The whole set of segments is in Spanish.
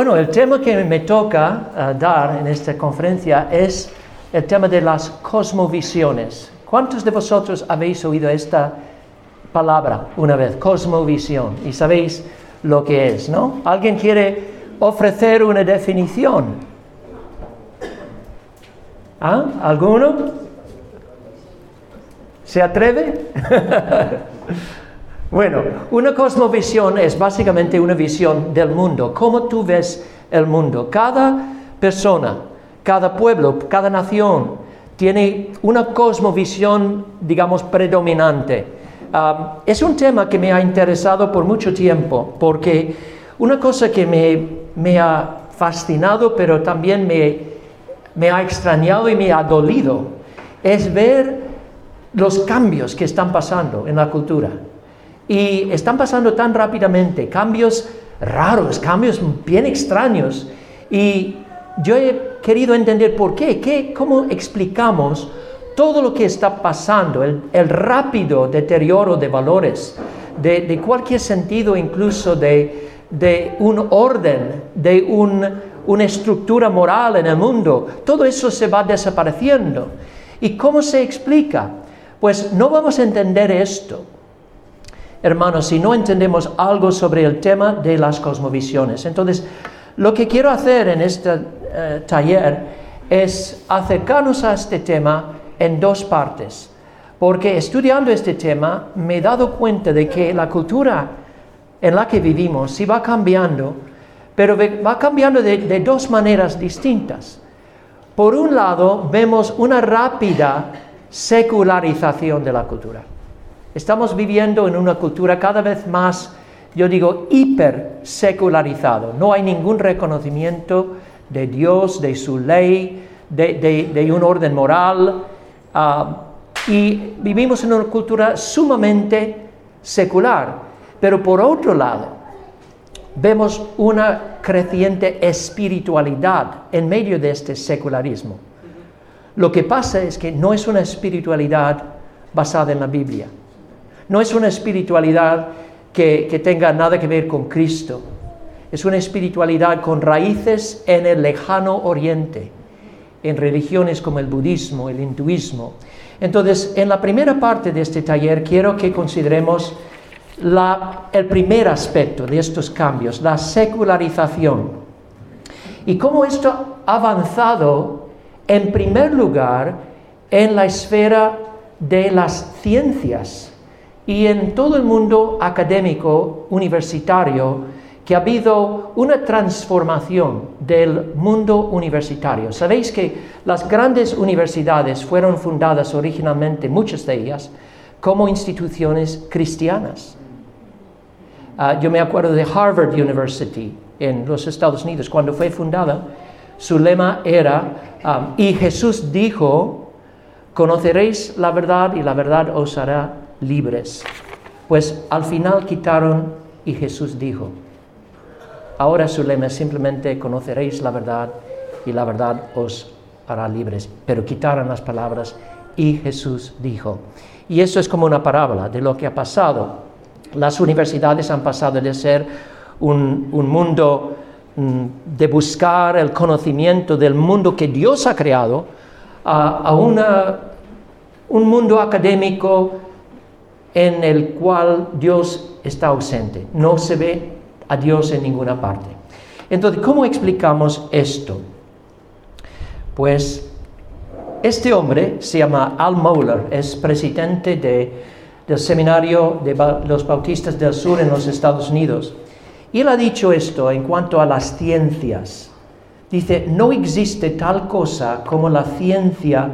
Bueno, el tema que me toca eh, dar en esta conferencia es el tema de las cosmovisiones. ¿Cuántos de vosotros habéis oído esta palabra una vez? Cosmovisión. Y sabéis lo que es, ¿no? ¿Alguien quiere ofrecer una definición? ¿Ah? ¿Alguno? ¿Se atreve? Bueno, una cosmovisión es básicamente una visión del mundo, cómo tú ves el mundo. Cada persona, cada pueblo, cada nación tiene una cosmovisión, digamos, predominante. Es un tema que me ha interesado por mucho tiempo, porque una cosa que me, ha fascinado, pero también me, me ha extrañado y me ha dolido, es ver los cambios que están pasando en la cultura. Y están pasando tan rápidamente, cambios raros, cambios bien extraños. Y yo he querido entender por qué, ¿Qué cómo explicamos todo lo que está pasando, el, rápido deterioro de valores, de, cualquier sentido, incluso de, de un orden, de una estructura moral en el mundo. Todo eso se va desapareciendo. ¿Y cómo se explica? Pues no vamos a entender esto hermanos, si no entendemos algo sobre el tema de las cosmovisiones. Entonces, lo que quiero hacer en este eh, taller es acercarnos a este tema en dos partes, porque estudiando este tema me he dado cuenta de que la cultura en la que vivimos sí va cambiando, pero va cambiando de dos maneras distintas. Por un lado, vemos una rápida secularización de la cultura. Estamos viviendo en una cultura cada vez más, yo digo, hiper secularizado. No hay ningún reconocimiento de Dios, de su ley, de, un orden moral. Ah, y vivimos en una cultura sumamente secular. Pero por otro lado, vemos una creciente espiritualidad en medio de este secularismo. Lo que pasa es que no es una espiritualidad basada en la Biblia. No es una espiritualidad que, tenga nada que ver con Cristo. Es una espiritualidad con raíces en el lejano oriente, en religiones como el budismo, el hinduismo. Entonces, en la primera parte de este taller quiero que consideremos el primer aspecto de estos cambios, la secularización. Y cómo esto ha avanzado, en primer lugar, en la esfera de las ciencias y en todo el mundo académico universitario que ha habido una transformación del mundo universitario. Sabéis que las grandes universidades fueron fundadas originalmente, muchas de ellas, como instituciones cristianas. Ah, yo me acuerdo de Harvard University en los Estados Unidos, cuando fue fundada, su lema era, ah, y Jesús dijo, conoceréis la verdad y la verdad os hará libres. Pues al final quitaron y Jesús dijo, ahora su lema simplemente conoceréis la verdad y la verdad os hará libres. Pero quitaron las palabras y Jesús dijo. Y eso es como una parábola de lo que ha pasado. Las universidades han pasado de ser un, mundo mm, de buscar el conocimiento del mundo que Dios ha creado a, un mundo académico en el cual Dios está ausente. No se ve a Dios en ninguna parte. Entonces, ¿cómo explicamos esto? Pues este hombre se llama Al Mohler, es presidente del seminario de los bautistas del sur en los Estados Unidos. Y él ha dicho esto en cuanto a las ciencias. Dice, no existe tal cosa como la ciencia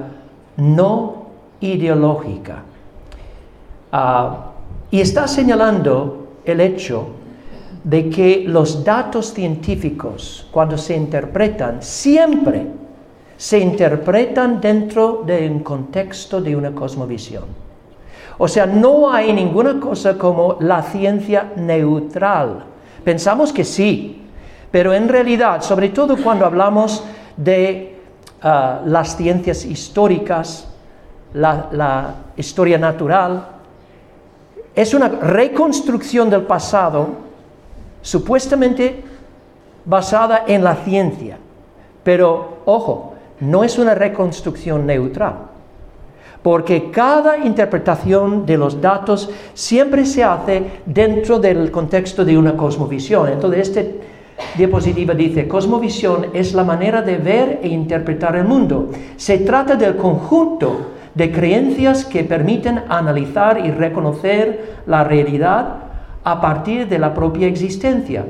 no ideológica. Ah, y está señalando el hecho de que los datos científicos, cuando se interpretan, siempre se interpretan dentro de un contexto de una cosmovisión. O sea, no hay ninguna cosa como la ciencia neutral. Pensamos que sí, pero en realidad, sobre todo cuando hablamos de ah, las ciencias históricas, la historia natural, es una reconstrucción del pasado supuestamente basada en la ciencia. Pero, ojo, no es una reconstrucción neutral, porque cada interpretación de los datos siempre se hace dentro del contexto de una cosmovisión. Entonces, este diapositiva dice, cosmovisión es la manera de ver e interpretar el mundo. Se trata del conjunto de creencias que permiten analizar y reconocer la realidad a partir de la propia existencia.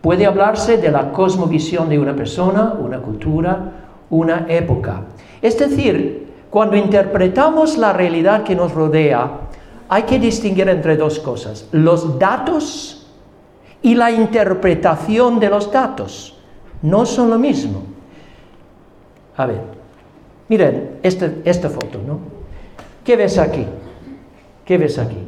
Puede hablarse de la cosmovisión de una persona, una cultura, una época. Es decir, cuando interpretamos la realidad que nos rodea, hay que distinguir entre dos cosas, los datos y la interpretación de los datos. No son lo mismo. A ver, miren este, esta foto, ¿no? ¿Qué ves aquí? ¿Qué ves aquí?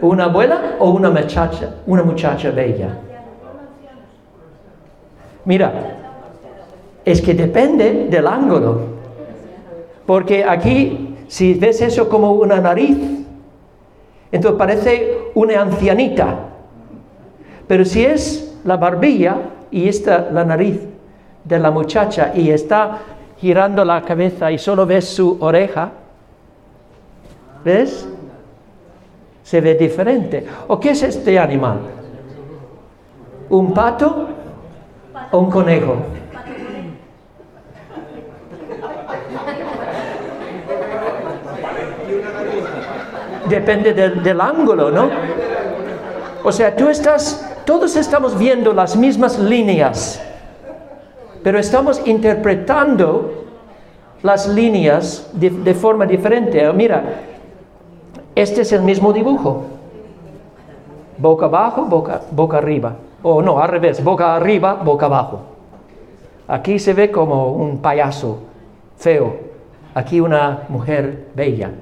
¿Una abuela o una muchacha? Una muchacha bella. Mira, es que depende del ángulo. Porque aquí, si ves eso como una nariz, entonces parece una ancianita. Pero si es la barbilla y esta la nariz de la muchacha y está girando la cabeza y solo ves su oreja, ¿ves? se ve diferente. ¿O qué es este animal? ¿Un pato o un conejo? Depende del, ángulo, ¿no? O sea, tú estás, todos estamos viendo las mismas líneas, pero estamos interpretando las líneas de, forma diferente. Mira, este es el mismo dibujo. Boca abajo, boca, boca arriba. O no, al revés, boca arriba, boca abajo. Aquí se ve como un payaso feo. Aquí una mujer bella.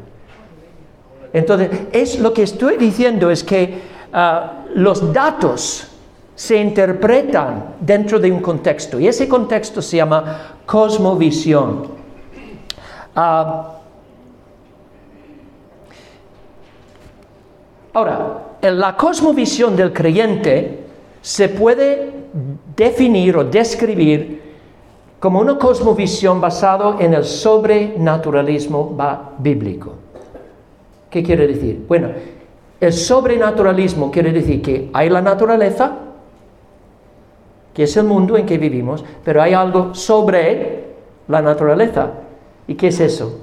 Entonces, es lo que estoy diciendo es que ah, los datos se interpretan dentro de un contexto y ese contexto se llama cosmovisión. Ah, Ahora, en la cosmovisión del creyente se puede definir o describir como una cosmovisión basada en el sobrenaturalismo bíblico. ¿Qué quiere decir? Bueno, el sobrenaturalismo quiere decir que hay la naturaleza, que es el mundo en que vivimos, pero hay algo sobre la naturaleza. ¿Y qué es eso?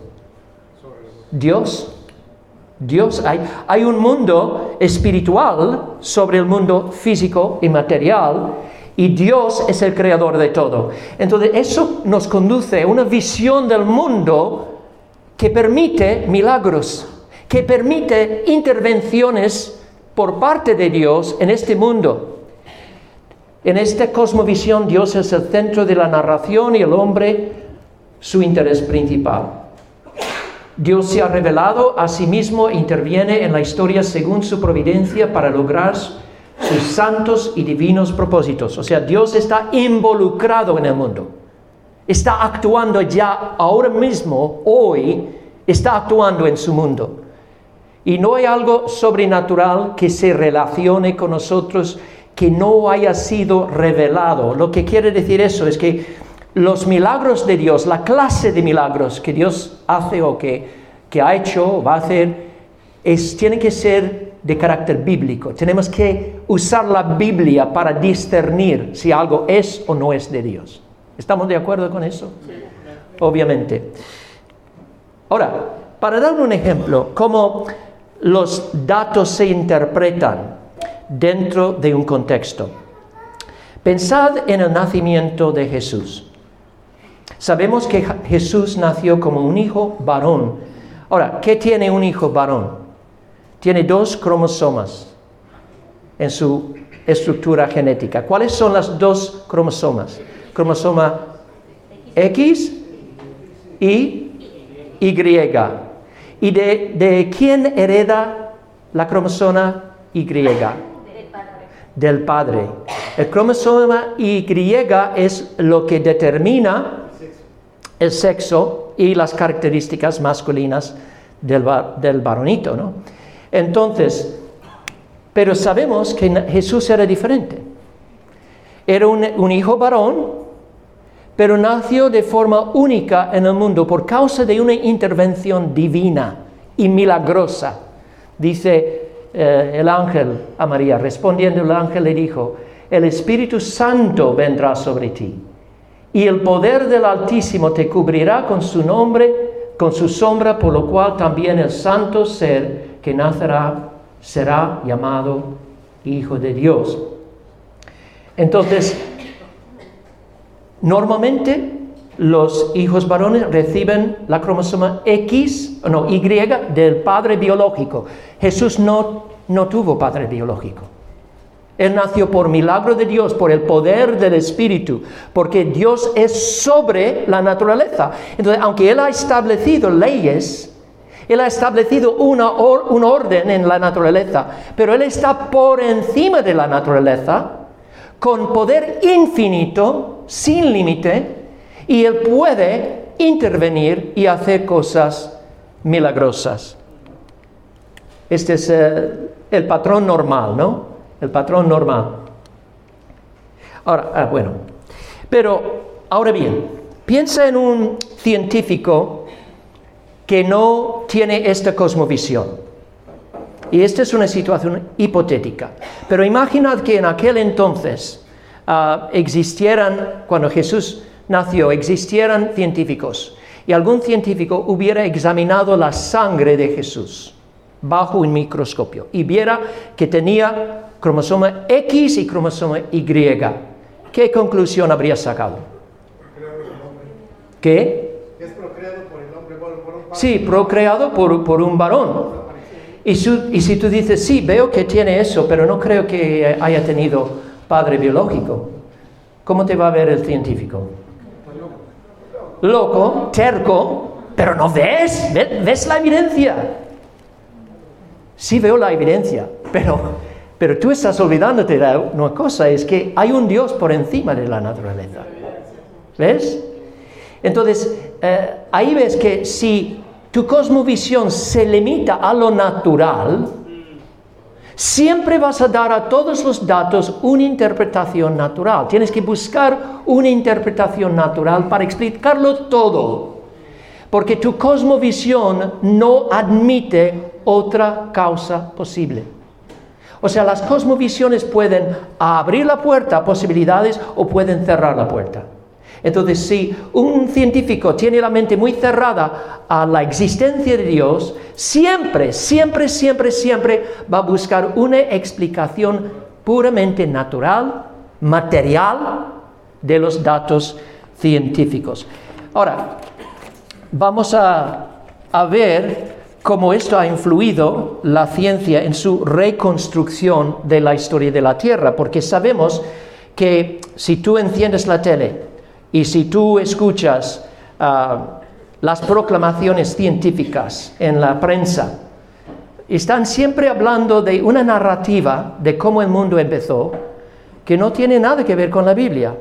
Dios. Dios, hay, hay un mundo espiritual sobre el mundo físico y material y Dios es el creador de todo. Entonces eso nos conduce a una visión del mundo que permite milagros, que permite intervenciones por parte de Dios en este mundo. En esta cosmovisión Dios es el centro de la narración y el hombre su interés principal. Dios se ha revelado a sí mismo e interviene en la historia según su providencia para lograr sus santos y divinos propósitos. O sea, Dios está involucrado en el mundo. Está actuando ya ahora mismo, hoy, está actuando en su mundo. Y no hay algo sobrenatural que se relacione con nosotros que no haya sido revelado. Lo que quiere decir eso es que los milagros de Dios, la clase de milagros que Dios hace o que, que ha hecho o va a hacer, es, tiene que ser de carácter bíblico. Tenemos que usar la Biblia para discernir si algo es o no es de Dios. ¿Estamos de acuerdo con eso? Obviamente. Ahora, para dar un ejemplo, cómo los datos se interpretan dentro de un contexto. Pensad en el nacimiento de Jesús. Sabemos que Jesús nació como un hijo varón. Ahora, ¿qué tiene un hijo varón? Tiene dos cromosomas en su estructura genética. ¿Cuáles son las dos cromosomas? Cromosoma X y Y. ¿Y de, de quién hereda la cromosoma Y? Del padre. El cromosoma Y es lo que determina el sexo y las características masculinas del, del varonito. ¿no? Entonces, Pero sabemos que Jesús era diferente. Era un, un hijo varón, pero nació de forma única en el mundo por causa de una intervención divina y milagrosa. Dice eh, el ángel a María, respondiendo el ángel le dijo, el Espíritu Santo vendrá sobre ti y el poder del Altísimo te cubrirá con su nombre, con su sombra, por lo cual también el santo ser que nacerá será llamado Hijo de Dios. Entonces, normalmente los hijos varones reciben la cromosoma X, no, Y del padre biológico. Jesús no, no tuvo padre biológico. Él nació por milagro de Dios, por el poder del Espíritu, porque Dios es sobre la naturaleza. Entonces, aunque Él ha establecido leyes, Él ha establecido una un orden en la naturaleza, pero Él está por encima de la naturaleza, con poder infinito, sin límite, y Él puede intervenir y hacer cosas milagrosas. Este es eh, el patrón normal, ¿no? El patrón normal. Ahora, ah, bueno, pero ahora bien, piensa en un científico que no tiene esta cosmovisión. Y esta es una situación hipotética. Pero imaginad que en aquel entonces ah, existieran, cuando Jesús nació, existieran científicos y algún científico hubiera examinado la sangre de Jesús bajo un microscopio y viera que tenía cromosoma X y cromosoma Y, ¿qué conclusión habría sacado? ¿Qué? Es procreado por el hombre, por un varón. Sí, procreado por, un varón. Y, y si tú dices, sí, veo que tiene eso, pero no creo que haya tenido padre biológico, ¿cómo te va a ver el científico? Loco, terco, pero no ves, ves, la evidencia. Sí veo la evidencia, pero, pero tú estás olvidándote de una cosa, es que hay un Dios por encima de la naturaleza. ¿Ves? Entonces, eh, ahí ves que si tu cosmovisión se limita a lo natural, siempre vas a dar a todos los datos una interpretación natural. Tienes que buscar una interpretación natural para explicarlo todo. Porque tu cosmovisión no admite otra causa posible. O sea, las cosmovisiones pueden abrir la puerta a posibilidades o pueden cerrar la puerta. Entonces, si un científico tiene la mente muy cerrada a la existencia de Dios, siempre, siempre, siempre, siempre va a buscar una explicación puramente natural, material, de los datos científicos. Ahora, vamos a, a ver cómo esto ha influido la ciencia en su reconstrucción de la historia de la Tierra, porque sabemos que si tú enciendes la tele y si tú escuchas ah, las proclamaciones científicas en la prensa, están siempre hablando de una narrativa de cómo el mundo empezó que no tiene nada que ver con la Biblia.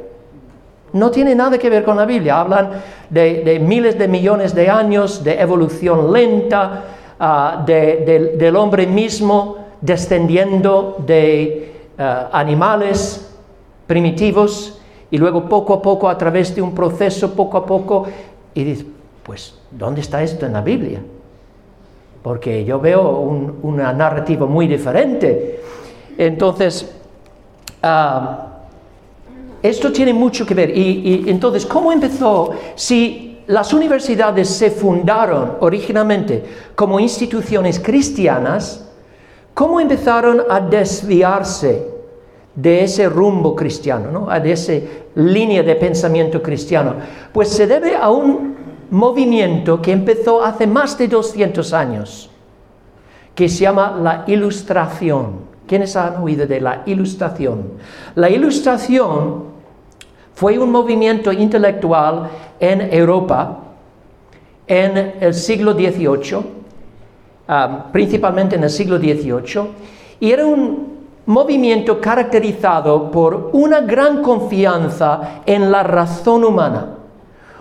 No tiene nada que ver con la Biblia. Hablan de, miles de millones de años de evolución lenta, ah, del hombre mismo descendiendo de ah, animales primitivos y luego poco a poco, a través de un proceso, poco a poco, y dices, pues, ¿dónde está esto en la Biblia? Porque yo veo una narrativa muy diferente. Entonces, ah, esto tiene mucho que ver. Y entonces, ¿cómo empezó? Si las universidades se fundaron originalmente como instituciones cristianas, ¿cómo empezaron a desviarse de ese rumbo cristiano, de esa línea de pensamiento cristiano? Pues se debe a un movimiento que empezó hace más de 200 años, que se llama la ilustración. ¿Quiénes han oído de la ilustración? La ilustración fue un movimiento intelectual en Europa en el siglo XVIII, ah, principalmente en el siglo XVIII, y era un movimiento caracterizado por una gran confianza en la razón humana.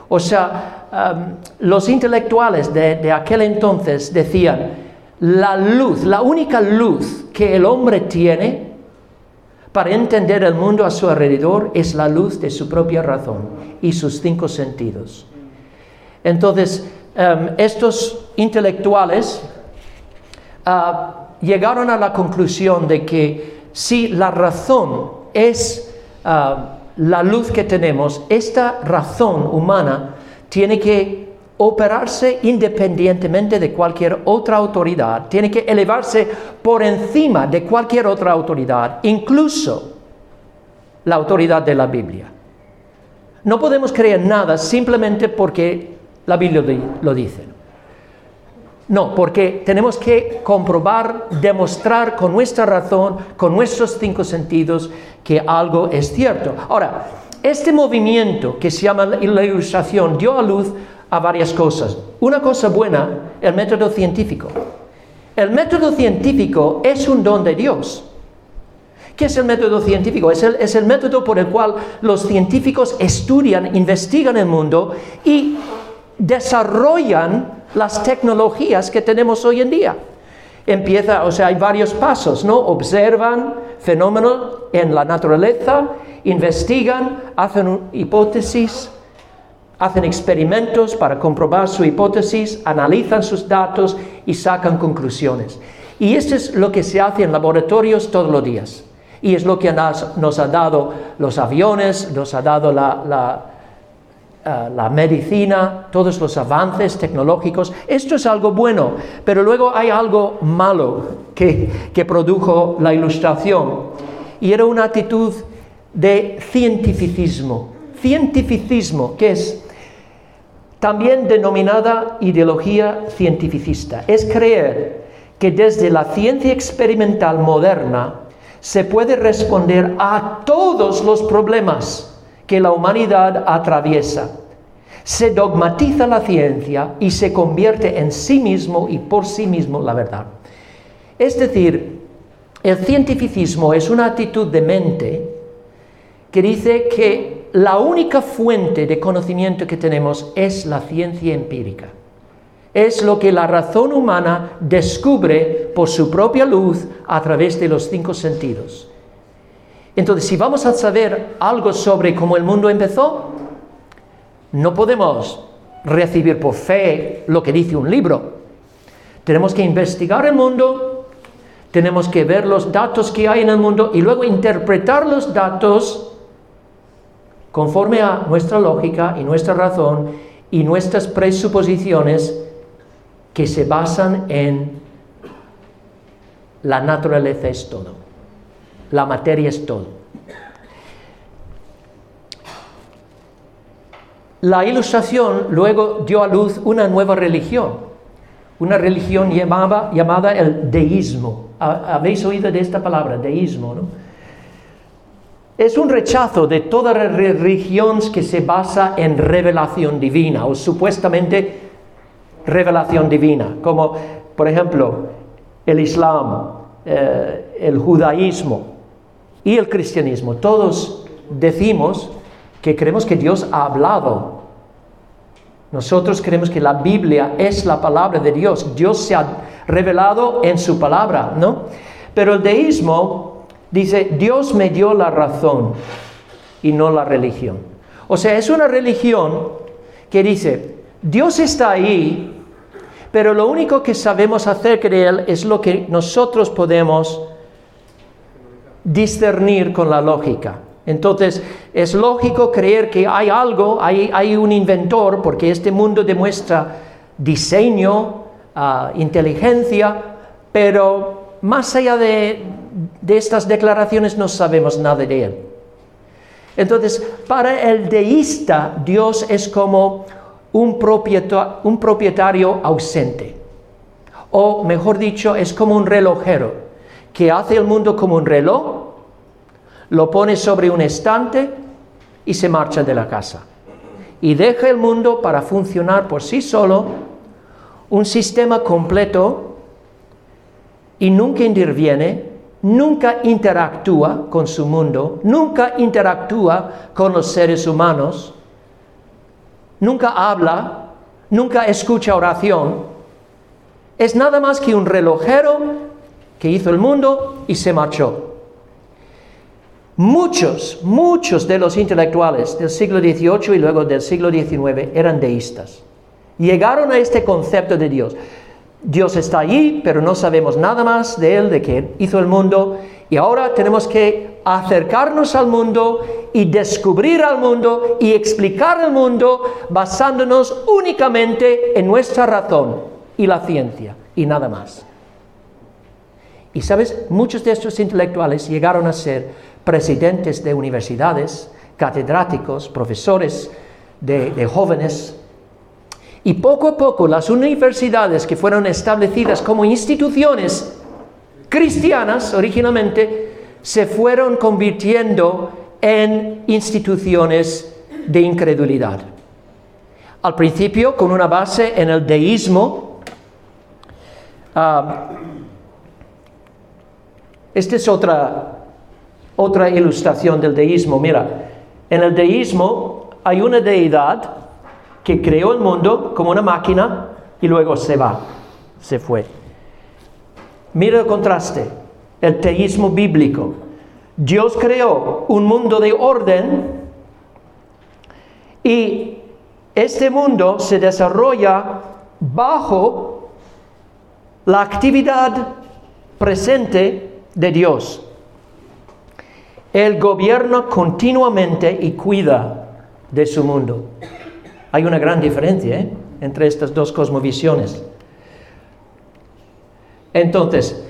O sea, um, los intelectuales de, aquel entonces decían, la luz, la única luz que el hombre tiene para entender el mundo a su alrededor es la luz de su propia razón y sus cinco sentidos. Entonces, em, estos intelectuales ah, llegaron a la conclusión de que si la razón es ah, la luz que tenemos, esta razón humana tiene que operarse independientemente de cualquier otra autoridad, tiene que elevarse por encima de cualquier otra autoridad, incluso la autoridad de la Biblia. No podemos creer nada simplemente porque la Biblia lo dice. No, porque tenemos que comprobar, demostrar con nuestra razón, con nuestros cinco sentidos, que algo es cierto. Ahora, este movimiento que se llama la ilustración dio a luz a varias cosas. Una cosa buena, el método científico. El método científico es un don de Dios. ¿Qué es el método científico? Es el, es el, método por el cual los científicos estudian, investigan el mundo y desarrollan las tecnologías que tenemos hoy en día. Empieza, o sea, hay varios pasos, ¿no? Observan fenómenos en la naturaleza, investigan, hacen hipótesis, hacen experimentos para comprobar su hipótesis, analizan sus datos y sacan conclusiones. Y esto es lo que se hace en laboratorios todos los días. Y es lo que nos, ha dado los aviones, nos ha dado la, eh, la, medicina, todos los avances tecnológicos. Esto es algo bueno, pero luego hay algo malo que, que produjo la ilustración. Y era una actitud de cientificismo. Cientificismo, que es también denominada ideología cientificista. Es creer que desde la ciencia experimental moderna se puede responder a todos los problemas que la humanidad atraviesa. Se dogmatiza la ciencia y se convierte en sí mismo y por sí mismo la verdad. Es decir, el cientificismo es una actitud de mente que dice que la única fuente de conocimiento que tenemos es la ciencia empírica. Es lo que la razón humana descubre por su propia luz a través de los cinco sentidos. Entonces, si vamos a saber algo sobre cómo el mundo empezó, no podemos recibir por fe lo que dice un libro. Tenemos que investigar el mundo, tenemos que ver los datos que hay en el mundo y luego interpretar los datos conforme a nuestra lógica y nuestra razón y nuestras presuposiciones que se basan en la naturaleza es todo, la materia es todo. La ilustración luego dio a luz una nueva religión, una religión llamada, llamada el deísmo. ¿Habéis oído de esta palabra, deísmo? ¿no? Es un rechazo de toda religión que se basa en revelación divina o supuestamente revelación divina, como por ejemplo el Islam, eh, el judaísmo y el cristianismo. Todos decimos que creemos que Dios ha hablado. Nosotros creemos que la Biblia es la palabra de Dios. Dios se ha revelado en su palabra, ¿no? Pero el deísmo Dice, Dios me dio la razón y no la religión. O sea, es una religión que dice, Dios está ahí, pero lo único que sabemos acerca de Él es lo que nosotros podemos discernir con la lógica. Entonces, es lógico creer que hay algo, hay, un inventor, porque este mundo demuestra diseño, ah, inteligencia, pero más allá de estas declaraciones no sabemos nada de él. Entonces, para el deísta, Dios es como un propietario, ausente. O mejor dicho, es como un relojero que hace el mundo como un reloj, lo pone sobre un estante y se marcha de la casa. Y deja el mundo para funcionar por sí solo, un sistema completo y nunca interviene nunca interactúa con su mundo, nunca interactúa con los seres humanos, nunca habla, nunca escucha oración, es nada más que un relojero que hizo el mundo y se marchó. Muchos, muchos de los intelectuales del siglo XVIII y luego del siglo XIX eran deístas. Llegaron a este concepto de Dios. Dios está allí, pero no sabemos nada más de Él, de que hizo el mundo, y ahora tenemos que acercarnos al mundo y descubrir al mundo y explicar el mundo basándonos únicamente en nuestra razón y la ciencia, y nada más. Y sabes, muchos de estos intelectuales llegaron a ser presidentes de universidades, catedráticos, profesores de, jóvenes. Y poco a poco las universidades que fueron establecidas como instituciones cristianas originalmente se fueron convirtiendo en instituciones de incredulidad. Al principio con una base en el deísmo. Ah, esta es otra otra ilustración del deísmo. Mira, en el deísmo hay una deidad que creó el mundo como una máquina y luego se va, se fue. Mira el contraste, el teísmo bíblico. Dios creó un mundo de orden y este mundo se desarrolla bajo la actividad presente de Dios. Él gobierna continuamente y cuida de su mundo. Hay una gran diferencia ¿eh? entre estas dos cosmovisiones. Entonces,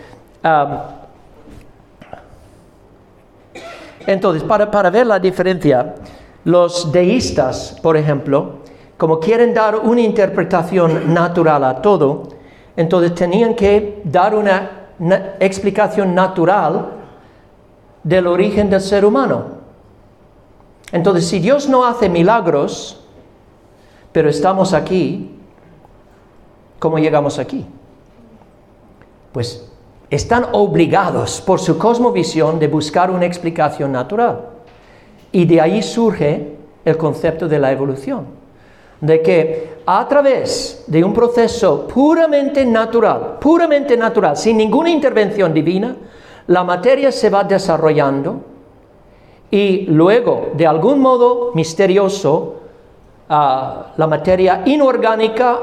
entonces para, para ver la diferencia, los deístas, por ejemplo, como quieren dar una interpretación natural a todo, entonces tenían que dar una explicación natural del origen del ser humano. Entonces, si Dios no hace milagros, pero estamos aquí, ¿cómo llegamos aquí? Pues están obligados por su cosmovisión de buscar una explicación natural. Y de ahí surge el concepto de la evolución, de que a través de un proceso puramente natural, puramente natural, sin ninguna intervención divina, la materia se va desarrollando y luego, de algún modo misterioso, ah, la materia inorgánica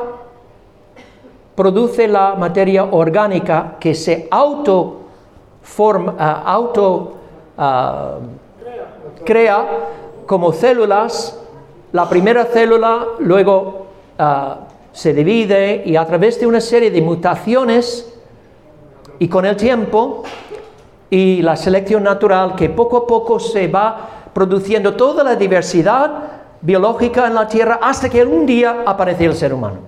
produce la materia orgánica que se auto, forma, ah, auto ah, crea como células. La primera célula luego se divide y a través de una serie de mutaciones y con el tiempo y la selección natural que poco a poco se va produciendo toda la diversidad biológica en la Tierra hasta que un día aparece el ser humano.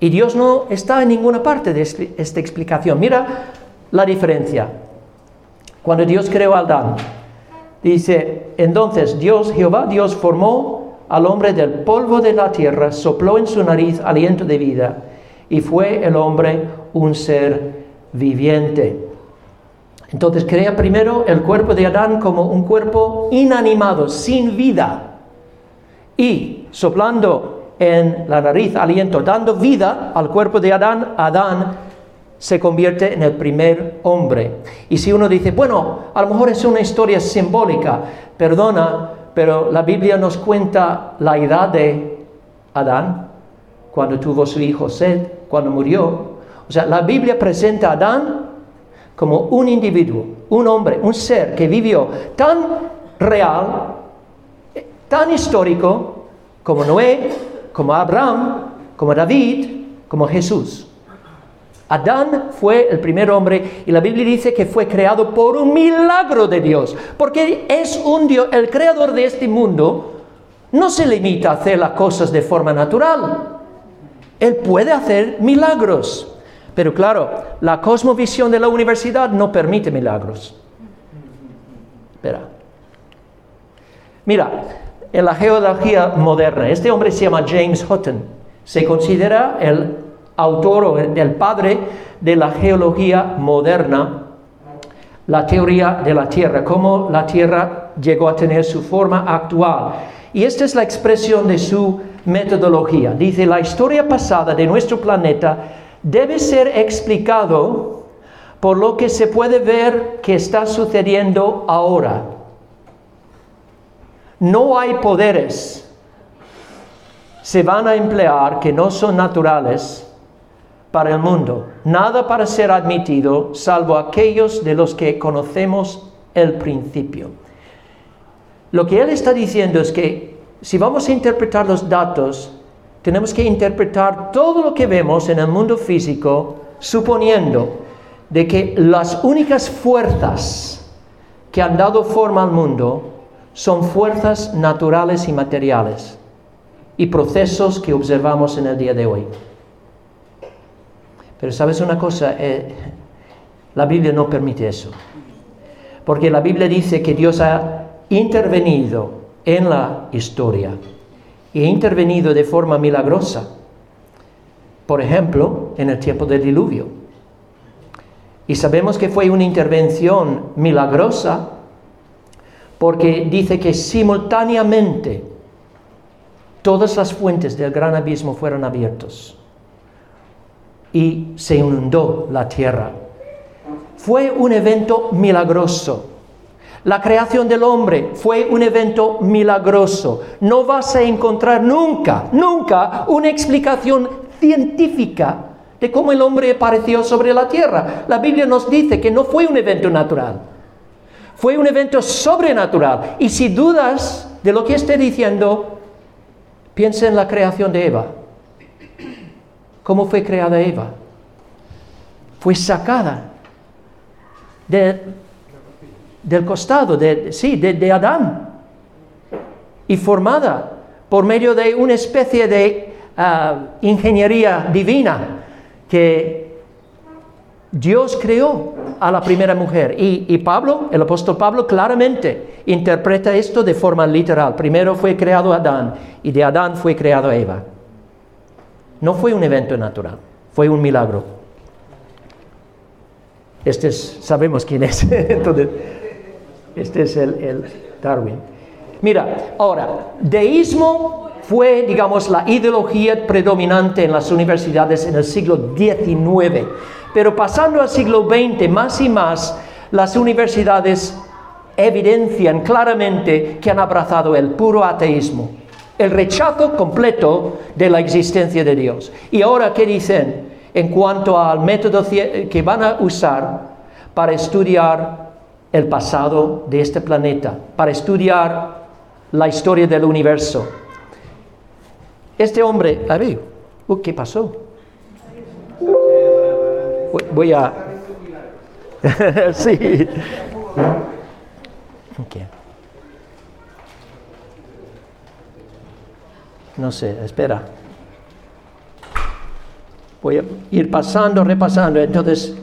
Y Dios no está en ninguna parte de este, esta explicación. Mira la diferencia. Cuando Dios creó a Adán, dice, entonces Dios, Jehová Dios, formó al hombre del polvo de la tierra, sopló en su nariz aliento de vida, y fue el hombre un ser viviente. Entonces crea primero el cuerpo de Adán como un cuerpo inanimado, sin vida. Y soplando en la nariz aliento, dando vida al cuerpo de Adán, Adán se convierte en el primer hombre. Y si uno dice, bueno, a lo mejor es una historia simbólica, perdona, pero la Biblia nos cuenta la edad de Adán, cuando tuvo su hijo Seth, cuando murió. O sea, la Biblia presenta a Adán como un individuo, un hombre, un ser que vivió tan real, tan histórico como Noé, como Abraham, como David, como Jesús. Adán fue el primer hombre y la Biblia dice que fue creado por un milagro de Dios, porque es un Dios, el creador de este mundo, no se limita a hacer las cosas de forma natural. Él puede hacer milagros. Pero claro, la cosmovisión de la universidad no permite milagros. Espera. Mira, en la geología moderna, este hombre se llama James Hutton. Se considera el autor o el padre de la geología moderna, la teoría de la Tierra, cómo la Tierra llegó a tener su forma actual. Y esta es la expresión de su metodología. Dice, la historia pasada de nuestro planeta debe ser explicado por lo que se puede ver que está sucediendo ahora. No hay poderes. Se van a emplear que no son naturales para el mundo. Nada para ser admitido salvo aquellos de los que conocemos el principio. Lo que él está diciendo es que si vamos a interpretar los datos, tenemos que interpretar todo lo que vemos en el mundo físico suponiendo de que las únicas fuerzas que han dado forma al mundo son fuerzas naturales y materiales y procesos que observamos en el día de hoy. Pero sabes una cosa, eh, la Biblia no permite eso. Porque la Biblia dice que Dios ha intervenido en la historia y ha intervenido de forma milagrosa. Por ejemplo, en el tiempo del diluvio. Y sabemos que fue una intervención milagrosa porque dice que simultáneamente todas las fuentes del gran abismo fueron abiertos y se inundó la tierra. Fue un evento milagroso. La creación del hombre fue un evento milagroso. No vas a encontrar nunca, nunca una explicación científica de cómo el hombre apareció sobre la tierra. La Biblia nos dice que no fue un evento natural, fue un evento sobrenatural. Y si dudas de lo que esté diciendo, piensa en la creación de Eva. ¿Cómo fue creada Eva? Fue sacada del costado, de, sí, de, Adán, y formada por medio de una especie de ah, ingeniería divina que Dios creó a la primera mujer. Y, y, Pablo, el apóstol Pablo, claramente interpreta esto de forma literal. Primero fue creado Adán y de Adán fue creado Eva. No fue un evento natural, fue un milagro. Este es, sabemos quién es. Entonces, este es el, Darwin. Mira, ahora, deísmo fue, digamos, la ideología predominante en las universidades en el siglo XIX. Pero pasando al siglo XX, más y más, las universidades evidencian claramente que han abrazado el puro ateísmo el rechazo completo de la existencia de Dios. Y ahora, ¿qué dicen en cuanto al método que van a usar para estudiar el pasado de este planeta, para estudiar la historia del universo? Este hombre, a ver, uh, ¿qué pasó? Voy a... sí. Okay. No sé, espera. Voy a ir pasando, repasando. Entonces,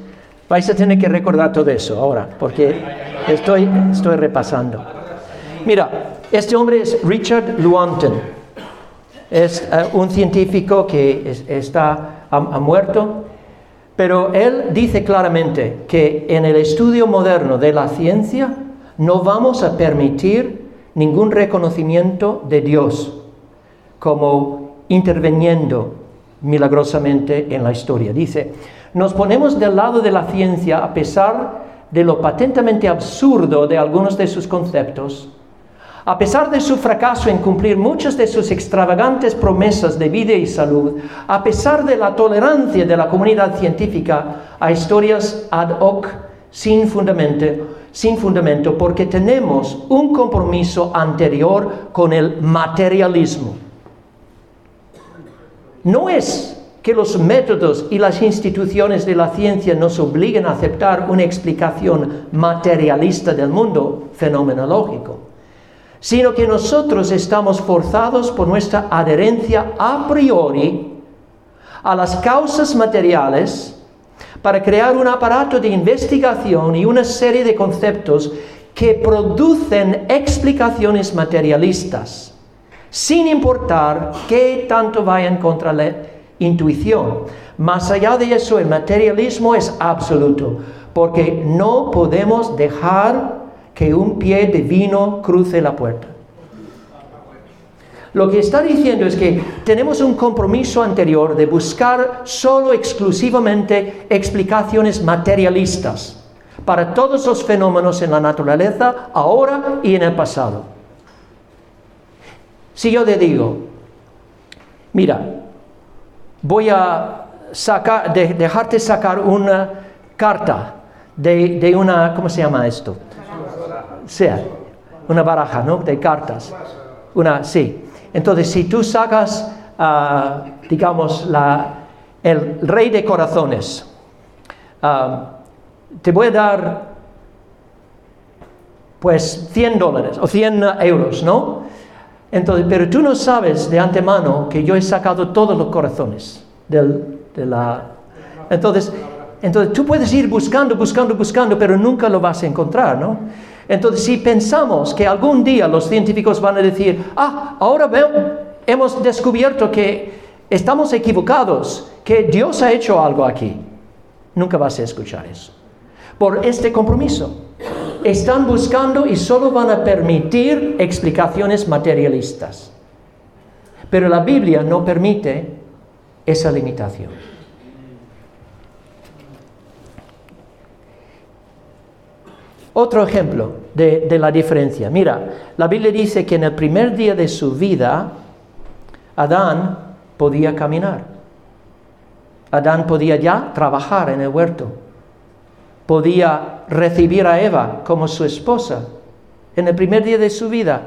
vais a tener que recordar todo eso ahora, porque estoy, estoy repasando. Mira, este hombre es Richard Lewontin. Es eh, un científico que está, ha muerto, pero él dice claramente que en el estudio moderno de la ciencia no vamos a permitir ningún reconocimiento de Dios como interviniendo milagrosamente en la historia. Dice, nos ponemos del lado de la ciencia a pesar de lo patentemente absurdo de algunos de sus conceptos, a pesar de su fracaso en cumplir muchas de sus extravagantes promesas de vida y salud, a pesar de la tolerancia de la comunidad científica a historias ad hoc sin fundamento, sin fundamento porque tenemos un compromiso anterior con el materialismo no es que los métodos y las instituciones de la ciencia nos obliguen a aceptar una explicación materialista del mundo fenomenológico, sino que nosotros estamos forzados por nuestra adherencia a priori a las causas materiales para crear un aparato de investigación y una serie de conceptos que producen explicaciones materialistas sin importar qué tanto vayan contra la intuición. Más allá de eso, el materialismo es absoluto, porque no podemos dejar que un pie divino cruce la puerta. Lo que está diciendo es que tenemos un compromiso anterior de buscar solo exclusivamente explicaciones materialistas para todos los fenómenos en la naturaleza ahora y en el pasado. Si yo te digo, mira, voy a sacar, dejarte sacar una carta de, una, ¿cómo se llama esto? Sea, una baraja, ¿no? De cartas. Una, sí. Entonces, si tú sacas, ah, digamos, la, el rey de corazones, ah, te voy a dar, pues, 100 dólares o 100 euros, ¿no? Entonces, pero tú no sabes de antemano que yo he sacado todos los corazones de la... Entonces, entonces tú puedes ir buscando, buscando, buscando, pero nunca lo vas a encontrar, ¿no? Entonces, si pensamos que algún día los científicos van a decir, ah, ahora veo, hemos descubierto que estamos equivocados, que Dios ha hecho algo aquí, nunca vas a escuchar eso. Por este compromiso. Están buscando y solo van a permitir explicaciones materialistas. Pero la Biblia no permite esa limitación. Otro ejemplo de, la diferencia. Mira, la Biblia dice que en el primer día de su vida, Adán podía caminar. Adán podía ya trabajar en el huerto. Podía recibir a Eva como su esposa en el primer día de su vida.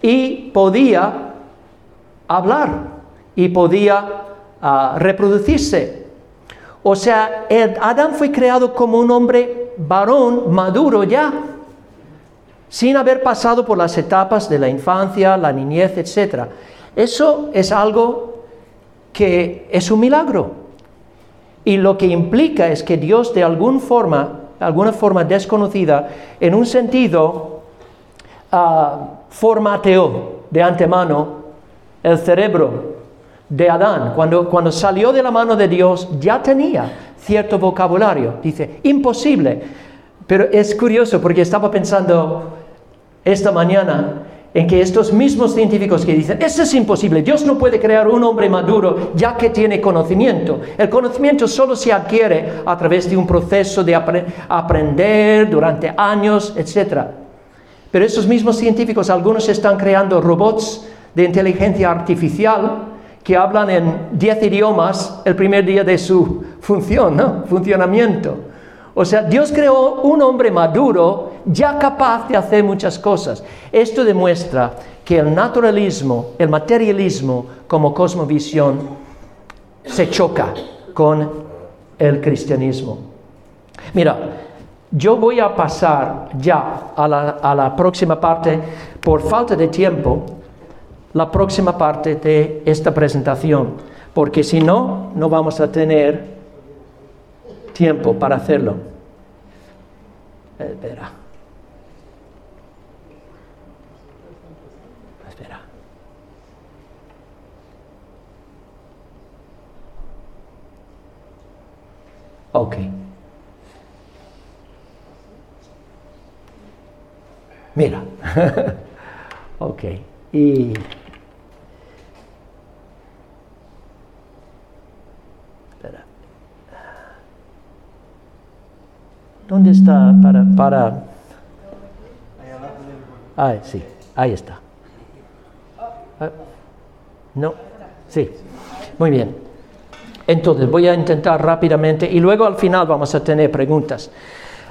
Y podía hablar y podía ah, reproducirse. O sea, Adán fue creado como un hombre varón maduro ya, sin haber pasado por las etapas de la infancia, la niñez, etc. Eso es algo que es un milagro. Y lo que implica es que Dios de alguna forma, alguna forma desconocida, en un sentido, uh, formateó de antemano el cerebro de Adán. Cuando, cuando salió de la mano de Dios ya tenía cierto vocabulario. Dice, imposible. Pero es curioso porque estaba pensando esta mañana en que estos mismos científicos que dicen, eso es imposible, Dios no puede crear un hombre maduro ya que tiene conocimiento. El conocimiento solo se adquiere a través de un proceso de aprender durante años, etc. Pero estos mismos científicos, algunos están creando robots de inteligencia artificial que hablan en 10 idiomas el primer día de su función, ¿no? funcionamiento. O sea, Dios creó un hombre maduro ya capaz de hacer muchas cosas. Esto demuestra que el naturalismo, el materialismo como cosmovisión se choca con el cristianismo. Mira, yo voy a pasar ya a la, a la próxima parte por falta de tiempo la próxima parte de esta presentación, porque si no, no vamos a tener tiempo para hacerlo. Espera. Espera. Ok. Mira. ok. Y ¿Dónde está para, para... Ah, sí, ahí está. Ah, no, sí, muy bien. Entonces voy a intentar rápidamente y luego al final vamos a tener preguntas.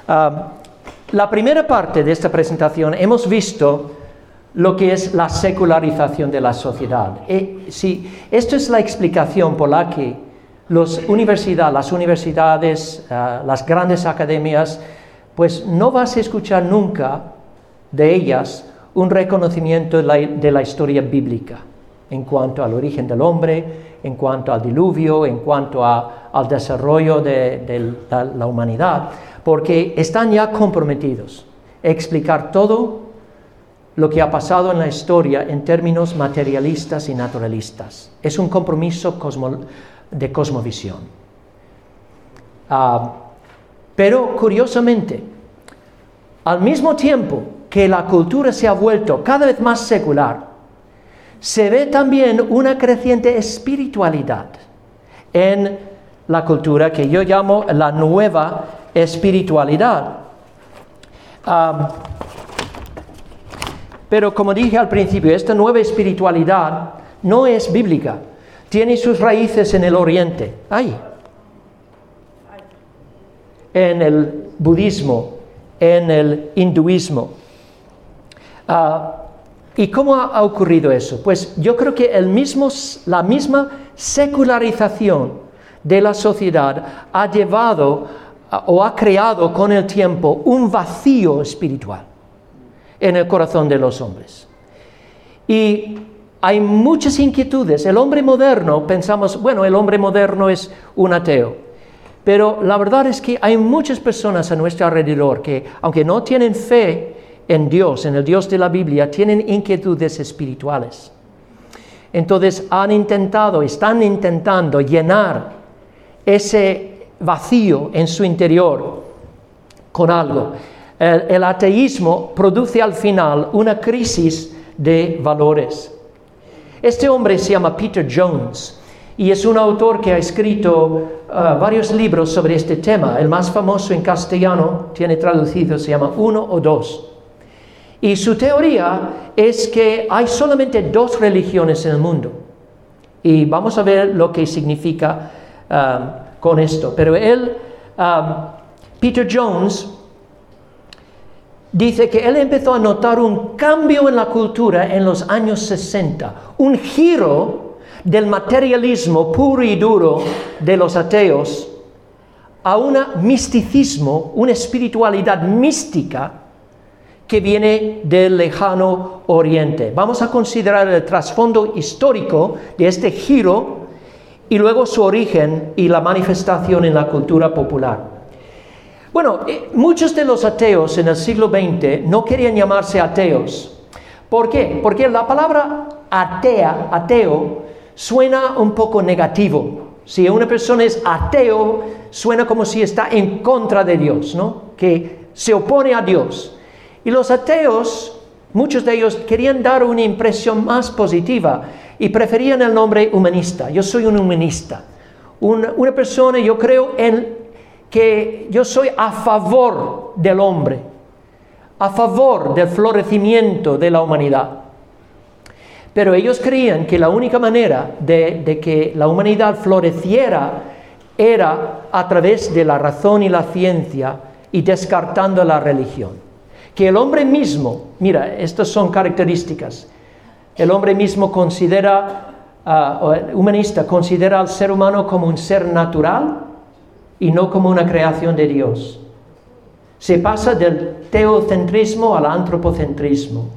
Ah, la primera parte de esta presentación hemos visto lo que es la secularización de la sociedad. Eh, esto es la explicación por la que las universidades, eh, las grandes academias, pues no vas a escuchar nunca de ellas un reconocimiento de la, historia bíblica en cuanto al origen del hombre, en cuanto al diluvio, en cuanto al desarrollo de, la, humanidad, porque están ya comprometidos a explicar todo lo que ha pasado en la historia en términos materialistas y naturalistas. Es un compromiso cosmológico de cosmovisión. Ah, pero curiosamente, al mismo tiempo que la cultura se ha vuelto cada vez más secular, se ve también una creciente espiritualidad en la cultura que yo llamo la nueva espiritualidad. pero como dije al principio, esta nueva espiritualidad no es bíblica, tiene sus raíces en el oriente, ahí, en el budismo, en el hinduismo. Ah, ¿Y cómo ha ocurrido eso? Pues yo creo que el mismo, la misma secularización de la sociedad ha llevado o ha creado con el tiempo un vacío espiritual en el corazón de los hombres. Y hay muchas inquietudes. El hombre moderno, pensamos, bueno, el hombre moderno es un ateo. Pero la verdad es que hay muchas personas a nuestro alrededor que, aunque no tienen fe en Dios, en el Dios de la Biblia, tienen inquietudes espirituales. Entonces han intentado, están intentando llenar ese vacío en su interior con algo. El, ateísmo produce al final una crisis de valores. Este hombre se llama Peter Jones y es un autor que ha escrito uh, varios libros sobre este tema. El más famoso en castellano, tiene traducido, se llama Uno o Dos. Y su teoría es que hay solamente dos religiones en el mundo. Y vamos a ver lo que significa um, con esto. Pero él, um, Peter Jones, dice que él empezó a notar un cambio en la cultura en los años 60, un giro del materialismo puro y duro de los ateos a un misticismo, una espiritualidad mística que viene del lejano oriente. Vamos a considerar el trasfondo histórico de este giro y luego su origen y la manifestación en la cultura popular. Bueno, eh, muchos de los ateos en el siglo XX no querían llamarse ateos. ¿Por qué? Porque la palabra atea, ateo, suena un poco negativo. Si una persona es ateo, suena como si está en contra de Dios, ¿no? Que se opone a Dios. Y los ateos, muchos de ellos querían dar una impresión más positiva y preferían el nombre humanista. Yo soy un humanista. Una, una persona, yo creo en que yo soy a favor del hombre, a favor del florecimiento de la humanidad. Pero ellos creían que la única manera de, que la humanidad floreciera era a través de la razón y la ciencia y descartando la religión. Que el hombre mismo, mira, estas son características, el hombre mismo considera, uh, humanista, considera al ser humano como un ser natural, y no como una creación de Dios. Se pasa del teocentrismo al antropocentrismo.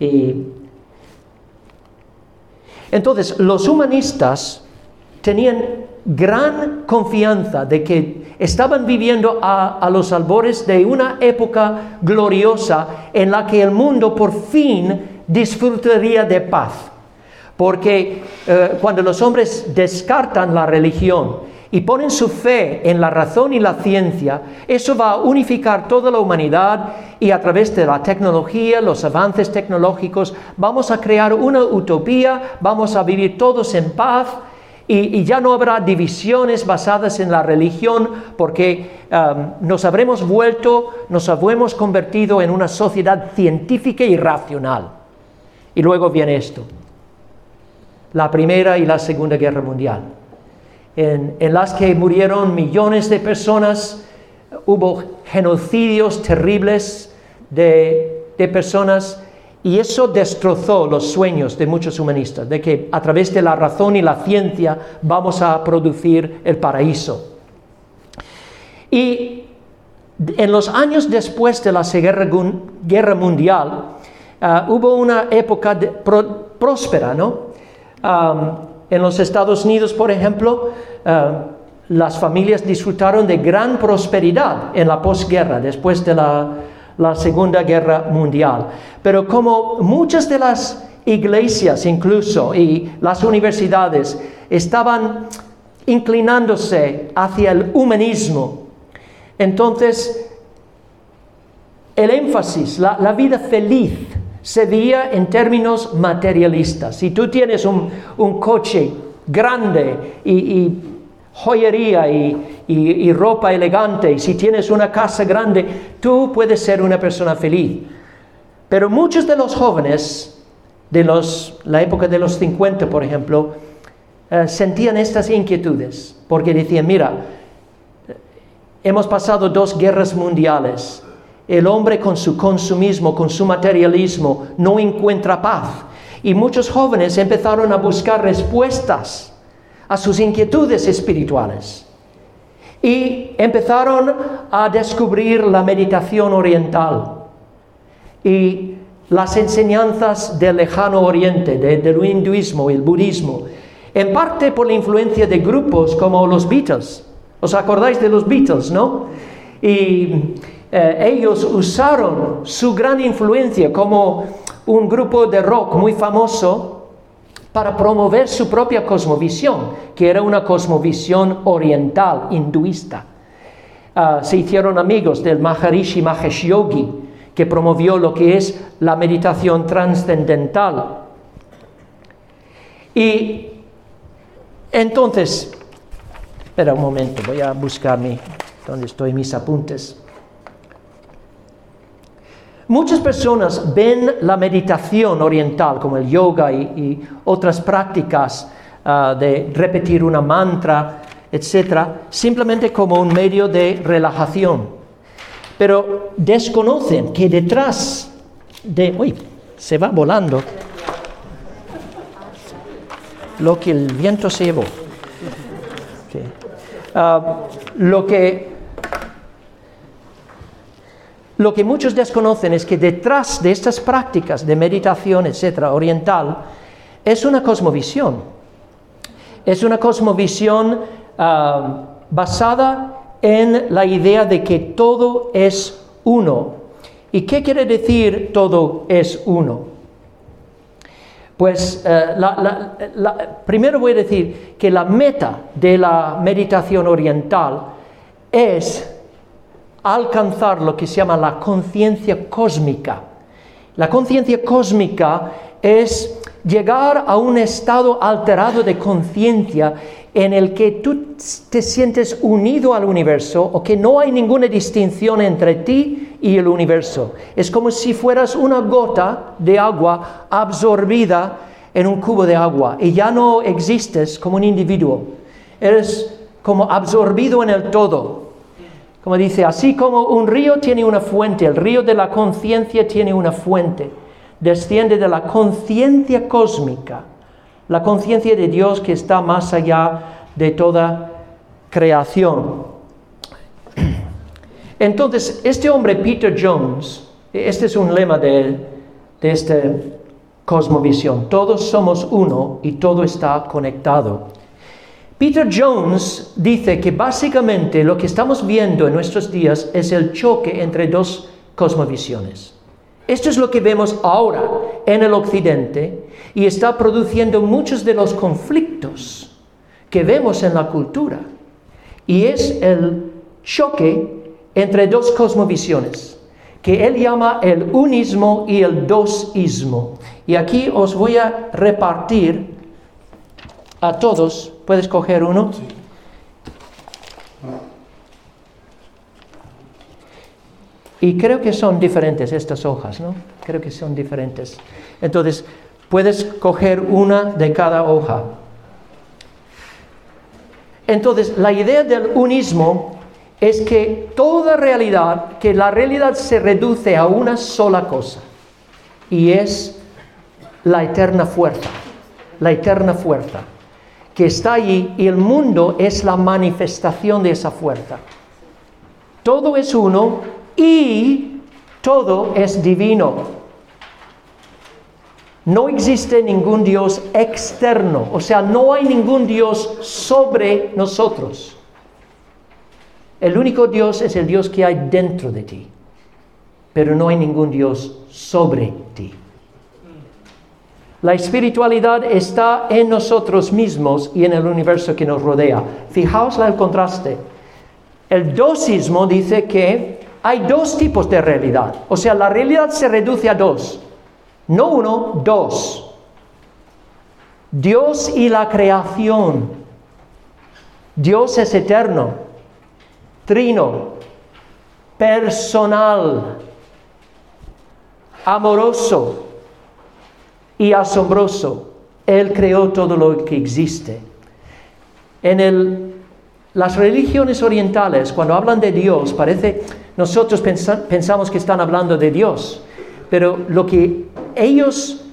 Y entonces, los humanistas tenían gran confianza de que estaban viviendo a, los albores de una época gloriosa en la que el mundo por fin disfrutaría de paz. Porque eh, cuando los hombres descartan la religión y ponen su fe en la razón y la ciencia, eso va a unificar toda la humanidad y a través de la tecnología, los avances tecnológicos, vamos a crear una utopía, vamos a vivir todos en paz y, ya no habrá divisiones basadas en la religión porque um, nos habremos vuelto, nos habremos convertido en una sociedad científica y racional. Y luego viene esto, la Primera y la Segunda Guerra Mundial en, las que murieron millones de personas, hubo genocidios terribles de, de personas y eso destrozó los sueños de muchos humanistas, de que a través de la razón y la ciencia vamos a producir el paraíso. Y en los años después de la Guerra, Mundial, ah, hubo una época próspera, ¿no? En los Estados Unidos, por ejemplo, eh, las familias disfrutaron de gran prosperidad en la posguerra, después de la, Segunda Guerra Mundial. Pero como muchas de las iglesias incluso y las universidades estaban inclinándose hacia el humanismo, entonces el énfasis, la vida feliz se veía en términos materialistas. Si tú tienes un, coche grande y, joyería y, y, ropa elegante, y si tienes una casa grande, tú puedes ser una persona feliz. Pero muchos de los jóvenes de los, la época de los 50, por ejemplo, eh, sentían estas inquietudes, porque decían, mira, hemos pasado dos guerras mundiales, el hombre con su consumismo, con su materialismo, no encuentra paz. Y muchos jóvenes empezaron a buscar respuestas a sus inquietudes espirituales. Y empezaron a descubrir la meditación oriental y las enseñanzas del lejano oriente, del hinduismo y el budismo, en parte por la influencia de grupos como los Beatles. ¿Os acordáis de los Beatles, no? Y eh, ellos usaron su gran influencia como un grupo de rock muy famoso para promover su propia cosmovisión, que era una cosmovisión oriental, hinduista. Ah, se hicieron amigos del Maharishi Mahesh Yogi, que promovió lo que es la meditación trascendental. Y entonces, espera un momento, voy a buscar mi, donde estoy mis apuntes. Muchas personas ven la meditación oriental, como el yoga y, otras prácticas ah, de repetir una mantra, etcétera, simplemente como un medio de relajación. Pero desconocen que detrás de... Uy, se va volando lo que el viento se llevó. Ah, lo que lo que muchos desconocen es que detrás de estas prácticas de meditación, etcétera, oriental, es una cosmovisión. Es una cosmovisión ah, basada en la idea de que todo es uno. ¿Y qué quiere decir todo es uno? Pues eh, primero voy a decir que la meta de la meditación oriental es alcanzar lo que se llama la conciencia cósmica. La conciencia cósmica es llegar a un estado alterado de conciencia en el que tú te sientes unido al universo o que no hay ninguna distinción entre ti y el universo. Es como si fueras una gota de agua absorbida en un cubo de agua y ya no existes como un individuo. Eres como absorbido en el todo. Como dice, así como un río tiene una fuente, el río de la conciencia tiene una fuente, desciende de la conciencia cósmica, la conciencia de Dios que está más allá de toda creación. Entonces, este hombre, Peter Jones, este es un lema de, de esta cosmovisión, todos somos uno y todo está conectado. Peter Jones dice que básicamente lo que estamos viendo en nuestros días es el choque entre dos cosmovisiones. Esto es lo que vemos ahora en el occidente y está produciendo muchos de los conflictos que vemos en la cultura. Y es el choque entre dos cosmovisiones, que él llama el unismo y el dosismo. Y aquí os voy a repartir a todos. ¿Puedes coger uno? Y creo que son diferentes estas hojas, ¿no? Creo que son diferentes. Entonces, puedes coger una de cada hoja. Entonces, la idea del unismo es que toda realidad, que la realidad se reduce a una sola cosa, y es la eterna fuerza, la eterna fuerza que está allí y el mundo es la manifestación de esa fuerza. Todo es uno y todo es divino. No existe ningún Dios externo, o sea, no hay ningún Dios sobre nosotros. El único Dios es el Dios que hay dentro de ti, pero no hay ningún Dios sobre ti. La espiritualidad está en nosotros mismos y en el universo que nos rodea. Fijaos el contraste. El dosismo dice que hay dos tipos de realidad. O sea, la realidad se reduce a dos. No uno, dos. Dios y la creación. Dios es eterno, trino, personal, amoroso y asombroso. Él creó todo lo que existe. En las religiones orientales, cuando hablan de Dios, parece, nosotros pensamos que están hablando de Dios, pero lo que ellos,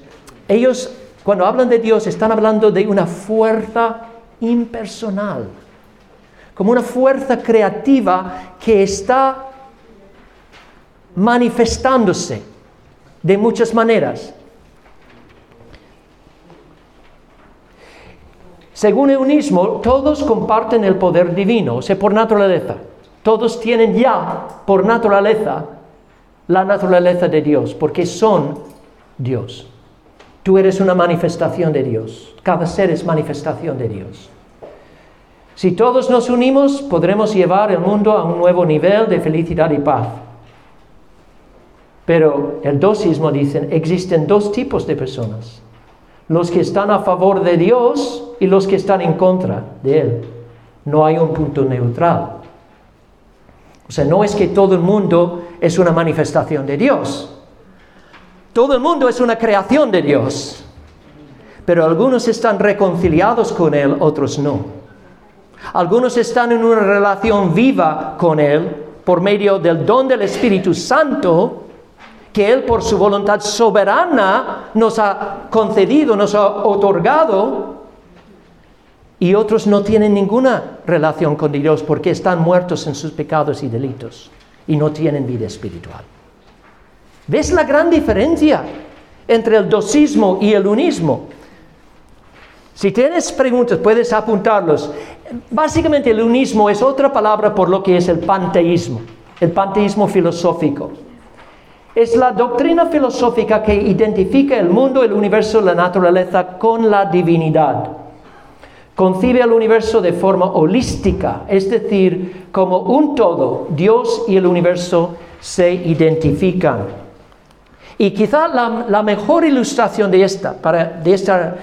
ellos, cuando hablan de Dios, están hablando de una fuerza impersonal, como una fuerza creativa que está manifestándose de muchas maneras. Según el unismo, todos comparten el poder divino, o sea, por naturaleza. Todos tienen ya, por naturaleza, la naturaleza de Dios, porque son Dios. Tú eres una manifestación de Dios. Cada ser es manifestación de Dios. Si todos nos unimos, podremos llevar el mundo a un nuevo nivel de felicidad y paz. Pero el dosismo dicen, existen dos tipos de personas. Los que están a favor de Dios y los que están en contra de Él. No hay un punto neutral. O sea, no es que todo el mundo es una manifestación de Dios. Todo el mundo es una creación de Dios. Pero algunos están reconciliados con Él, otros no. Algunos están en una relación viva con Él por medio del don del Espíritu Santo que Él por su voluntad soberana nos ha concedido, nos ha otorgado, y otros no tienen ninguna relación con Dios porque están muertos en sus pecados y delitos y no tienen vida espiritual. ¿Ves la gran diferencia entre el dosismo y el unismo? Si tienes preguntas, puedes apuntarlos. Básicamente el unismo es otra palabra por lo que es el panteísmo, el panteísmo filosófico. Es la doctrina filosófica que identifica el mundo, el universo, la naturaleza con la divinidad. Concibe al universo de forma holística, es decir, como un todo, Dios y el universo se identifican. Y quizá la, mejor ilustración de, esta, de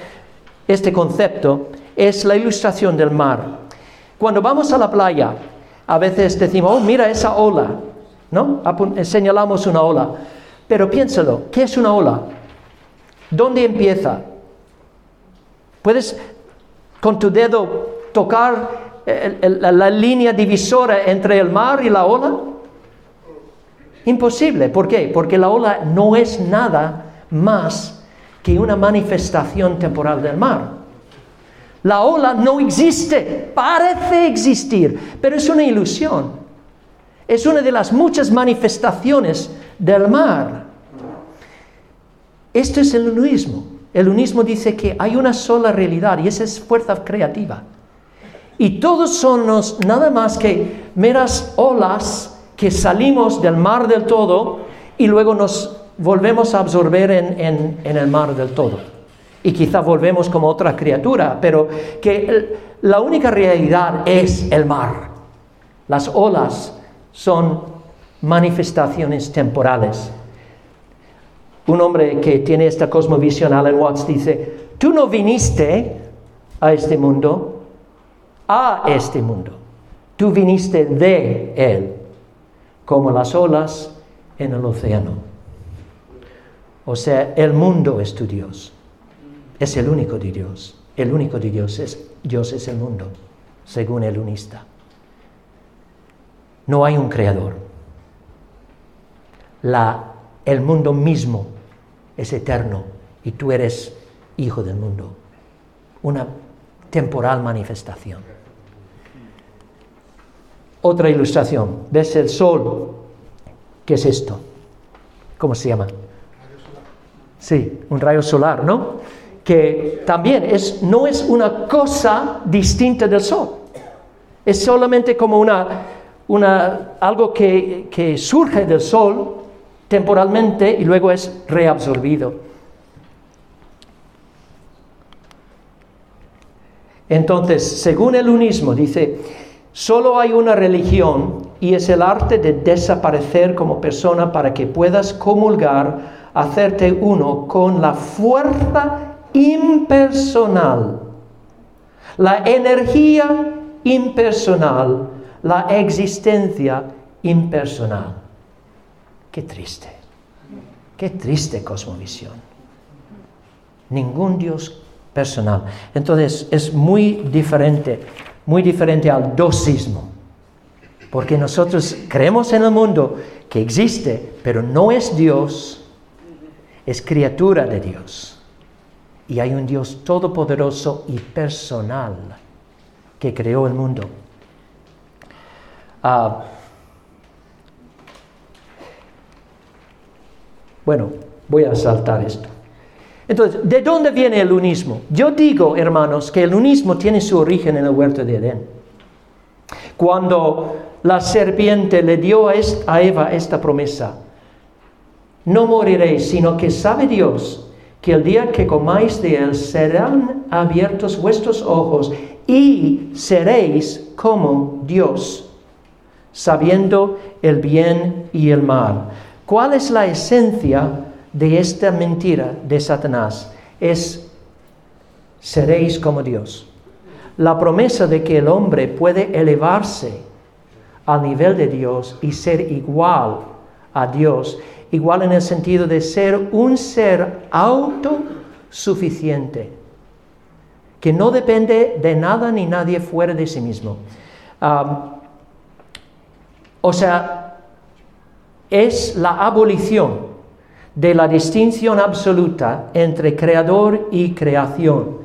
este concepto es la ilustración del mar. Cuando vamos a la playa, a veces decimos, oh, mira esa ola, ¿no? Señalamos una ola. Pero piénsalo, ¿qué es una ola? ¿Dónde empieza? ¿Puedes con tu dedo tocar la línea divisora entre el mar y la ola? Imposible. ¿Por qué? Porque la ola no es nada más que una manifestación temporal del mar. La ola no existe, parece existir, pero es una ilusión es una de las muchas manifestaciones del mar. Esto es el unismo. El unismo dice que hay una sola realidad y esa es fuerza creativa. Y todos somos nada más que meras olas que salimos del mar del todo y luego nos volvemos a absorber en, el mar del todo. Y quizá volvemos como otra criatura, pero que la única realidad es el mar. Las olas son manifestaciones temporales. Un hombre que tiene esta cosmovisión, Alan Watts, dice, tú no viniste a este mundo, a este mundo, tú viniste de él, como las olas en el océano. O sea, el mundo es tu Dios, es el único de Dios, el único de Dios es, Dios es el mundo, según el unista. No hay un creador. el mundo mismo es eterno y tú eres hijo del mundo. Una temporal manifestación. Otra ilustración. ¿Ves el sol? ¿Qué es esto? ¿Cómo se llama? Sí, un rayo solar, ¿no? Que también es, no es una cosa distinta del sol. Es solamente como una, algo que, surge del sol temporalmente y luego es reabsorbido. Entonces, según el unismo, dice, solo hay una religión y es el arte de desaparecer como persona para que puedas comulgar hacerte uno con la fuerza impersonal, la energía impersonal, la existencia impersonal. Qué triste, qué triste cosmovisión. Ningún Dios personal. Entonces es muy diferente, muy diferente al dosismo. Porque nosotros creemos en el mundo que existe, pero no es Dios, es criatura de Dios. Y hay un Dios todopoderoso y personal que creó el mundo. Ah, bueno, voy a saltar esto. Entonces, ¿de dónde viene el unismo? Yo digo, hermanos, que el unismo tiene su origen en el huerto de Edén. Cuando la serpiente le dio a Eva esta promesa, no moriréis, sino que sabe Dios que el día que comáis de él serán abiertos vuestros ojos y seréis como Dios, sabiendo el bien y el mal. ¿Cuál es la esencia de esta mentira de Satanás? Es seréis como Dios. La promesa de que el hombre puede elevarse al nivel de Dios y ser igual a Dios, igual en el sentido de ser un ser autosuficiente que no depende de nada ni nadie fuera de sí mismo. O sea, es la abolición de la distinción absoluta entre creador y creación.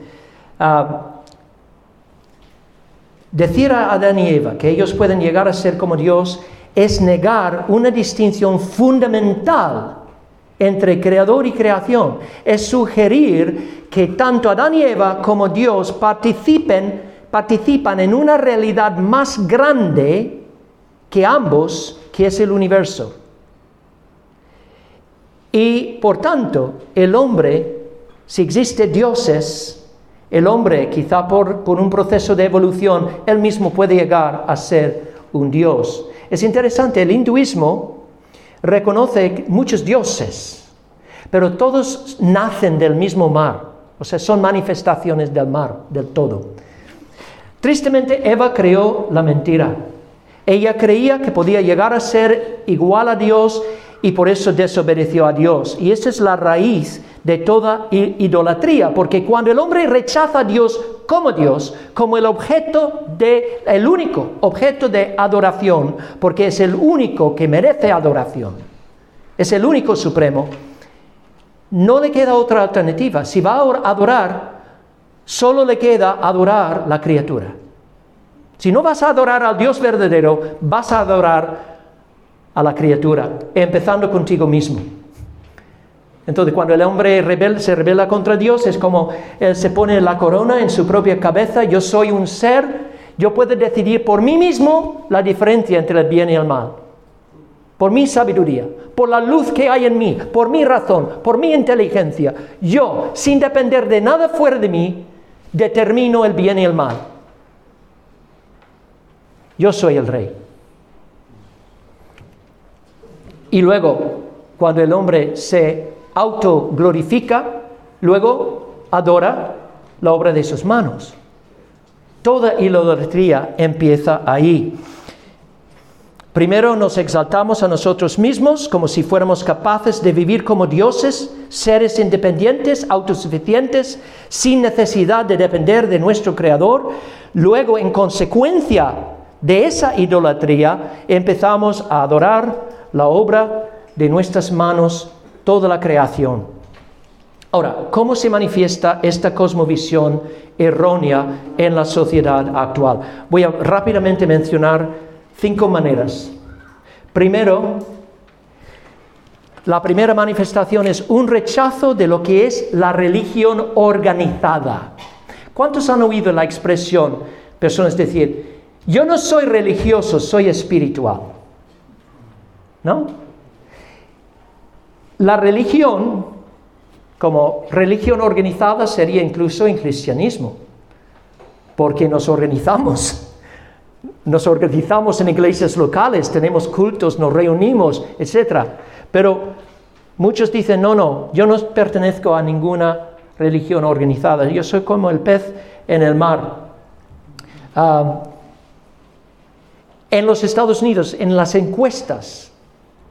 decir a Adán y Eva que ellos pueden llegar a ser como Dios es negar una distinción fundamental entre creador y creación. Es sugerir que tanto Adán y Eva como Dios participen, participan en una realidad más grande que ambos, que es el universo. Y por tanto, el hombre, si existe dioses, el hombre, quizá por, por un proceso de evolución, él mismo puede llegar a ser un dios. Es interesante, el hinduismo reconoce muchos dioses, pero todos nacen del mismo mar, o sea, son manifestaciones del mar, del todo. Tristemente, Eva creó la mentira. Ella creía que podía llegar a ser igual a Dios y por eso desobedeció a Dios. Y esa es la raíz de toda idolatría, porque cuando el hombre rechaza a Dios como Dios, como el objeto de, el único objeto de adoración, porque es el único que merece adoración, es el único supremo, no le queda otra alternativa. Si va a adorar, solo le queda adorar la criatura. Si no vas a adorar al Dios verdadero, vas a adorar a la criatura, empezando contigo mismo. Entonces, cuando el hombre se rebela contra Dios, es como él se pone la corona en su propia cabeza, yo soy un ser, yo puedo decidir por mí mismo la diferencia entre el bien y el mal. Por mi sabiduría, por la luz que hay en mí, por mi razón, por mi inteligencia. Yo, sin depender de nada fuera de mí, determino el bien y el mal. Yo soy el rey. Y luego, cuando el hombre se autoglorifica, luego adora la obra de sus manos. Toda idolatría empieza ahí. Primero nos exaltamos a nosotros mismos como si fuéramos capaces de vivir como dioses, seres independientes, autosuficientes, sin necesidad de depender de nuestro Creador. Luego, en consecuencia de esa idolatría, empezamos a adorar la obra de nuestras manos toda la creación. Ahora, ¿cómo se manifiesta esta cosmovisión errónea en la sociedad actual? Voy a rápidamente mencionar cinco maneras. Primero, la primera manifestación es un rechazo de lo que es la religión organizada. ¿Cuántos han oído la expresión, personas decir, yo no soy religioso, soy espiritual? ¿No? La religión, como religión organizada, sería incluso en cristianismo, porque nos organizamos. Nos organizamos en iglesias locales, tenemos cultos, nos reunimos, etc. Pero Muchos dicen, no, no, yo no pertenezco a ninguna religión organizada, yo soy como el pez en el mar. Ah, en los Estados Unidos, en las encuestas,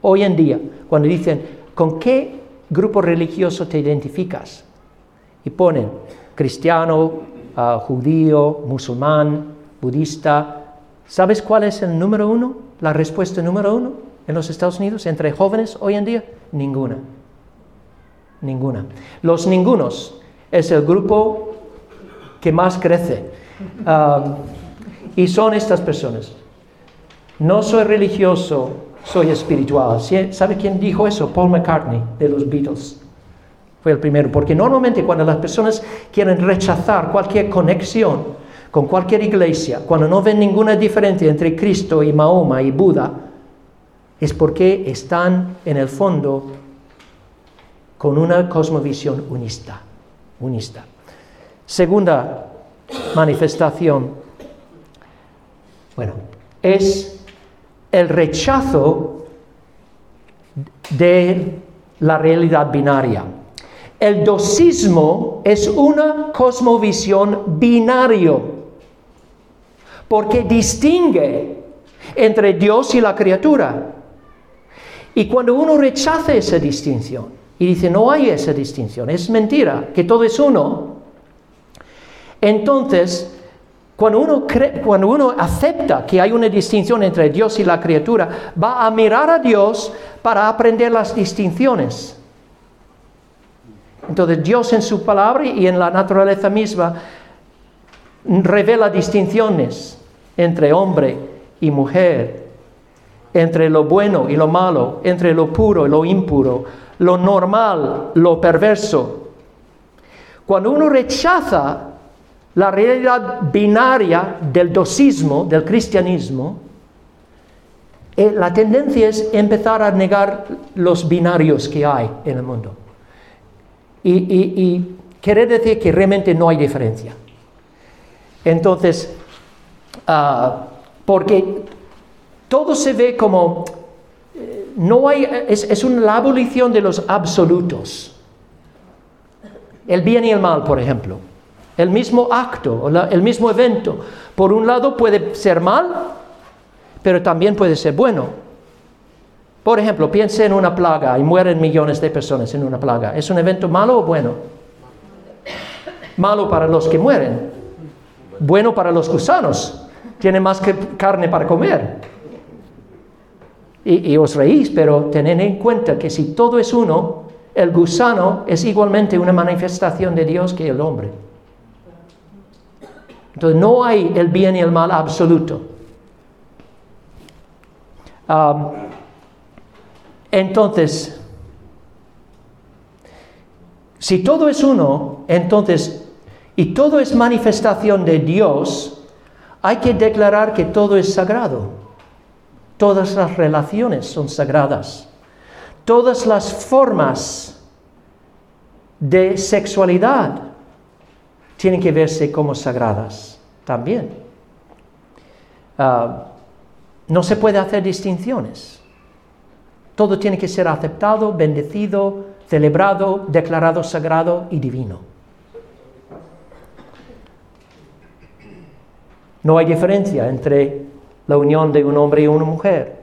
hoy en día, cuando dicen, ¿con qué grupo religioso te identificas? Y ponen cristiano, ah, judío, musulmán, budista. ¿Sabes cuál es el número uno? La respuesta número uno en los Estados Unidos entre jóvenes hoy en día? Ninguna. Ninguna. Los ningunos es el grupo que más crece. Ah, y son estas personas. No soy religioso, soy espiritual. ¿Sabe quién dijo eso? Paul McCartney de los Beatles. Fue el primero, porque normalmente cuando las personas quieren rechazar cualquier conexión con cualquier iglesia, cuando no ven ninguna diferencia entre Cristo y Mahoma y Buda, es porque están en el fondo con una cosmovisión unista. unista. Segunda manifestación, bueno, es el rechazo de la realidad binaria. El dosismo es una cosmovisión binario, porque distingue entre Dios y la criatura. Y cuando uno rechaza esa distinción y dice, no hay esa distinción, es mentira, que todo es uno, entonces cuando uno, cuando uno acepta que hay una distinción entre Dios y la criatura, va a mirar a Dios para aprender las distinciones. Entonces Dios en su palabra y en la naturaleza misma revela distinciones entre hombre y mujer, entre lo bueno y lo malo, entre lo puro y lo impuro, lo normal, lo perverso. Cuando uno rechaza la realidad binaria del dosismo, del cristianismo, eh, la tendencia es empezar a negar los binarios que hay en el mundo. Y, querer decir que realmente no hay diferencia. Entonces, ah, porque todo se ve como, eh, no hay, es, es una, la abolición de los absolutos. El bien y el mal, por ejemplo. El mismo acto, el mismo evento, por un lado puede ser mal, pero también puede ser bueno. Por ejemplo, piense en una plaga y mueren millones de personas en una plaga. ¿Es un evento malo o bueno? Malo para los que mueren, bueno para los gusanos. Tienen más que carne para comer. Y, y os reís, pero tened en cuenta que si todo es uno, el gusano es igualmente una manifestación de Dios que el hombre. Entonces no hay el bien y el mal absoluto. entonces, si todo es uno, entonces, y todo es manifestación de Dios, hay que declarar que todo es sagrado. Todas las relaciones son sagradas. Todas las formas de sexualidad tienen que verse como sagradas también. Ah, no se puede hacer distinciones. Todo tiene que ser aceptado, bendecido, celebrado, declarado sagrado y divino. No hay diferencia entre la unión de un hombre y una mujer,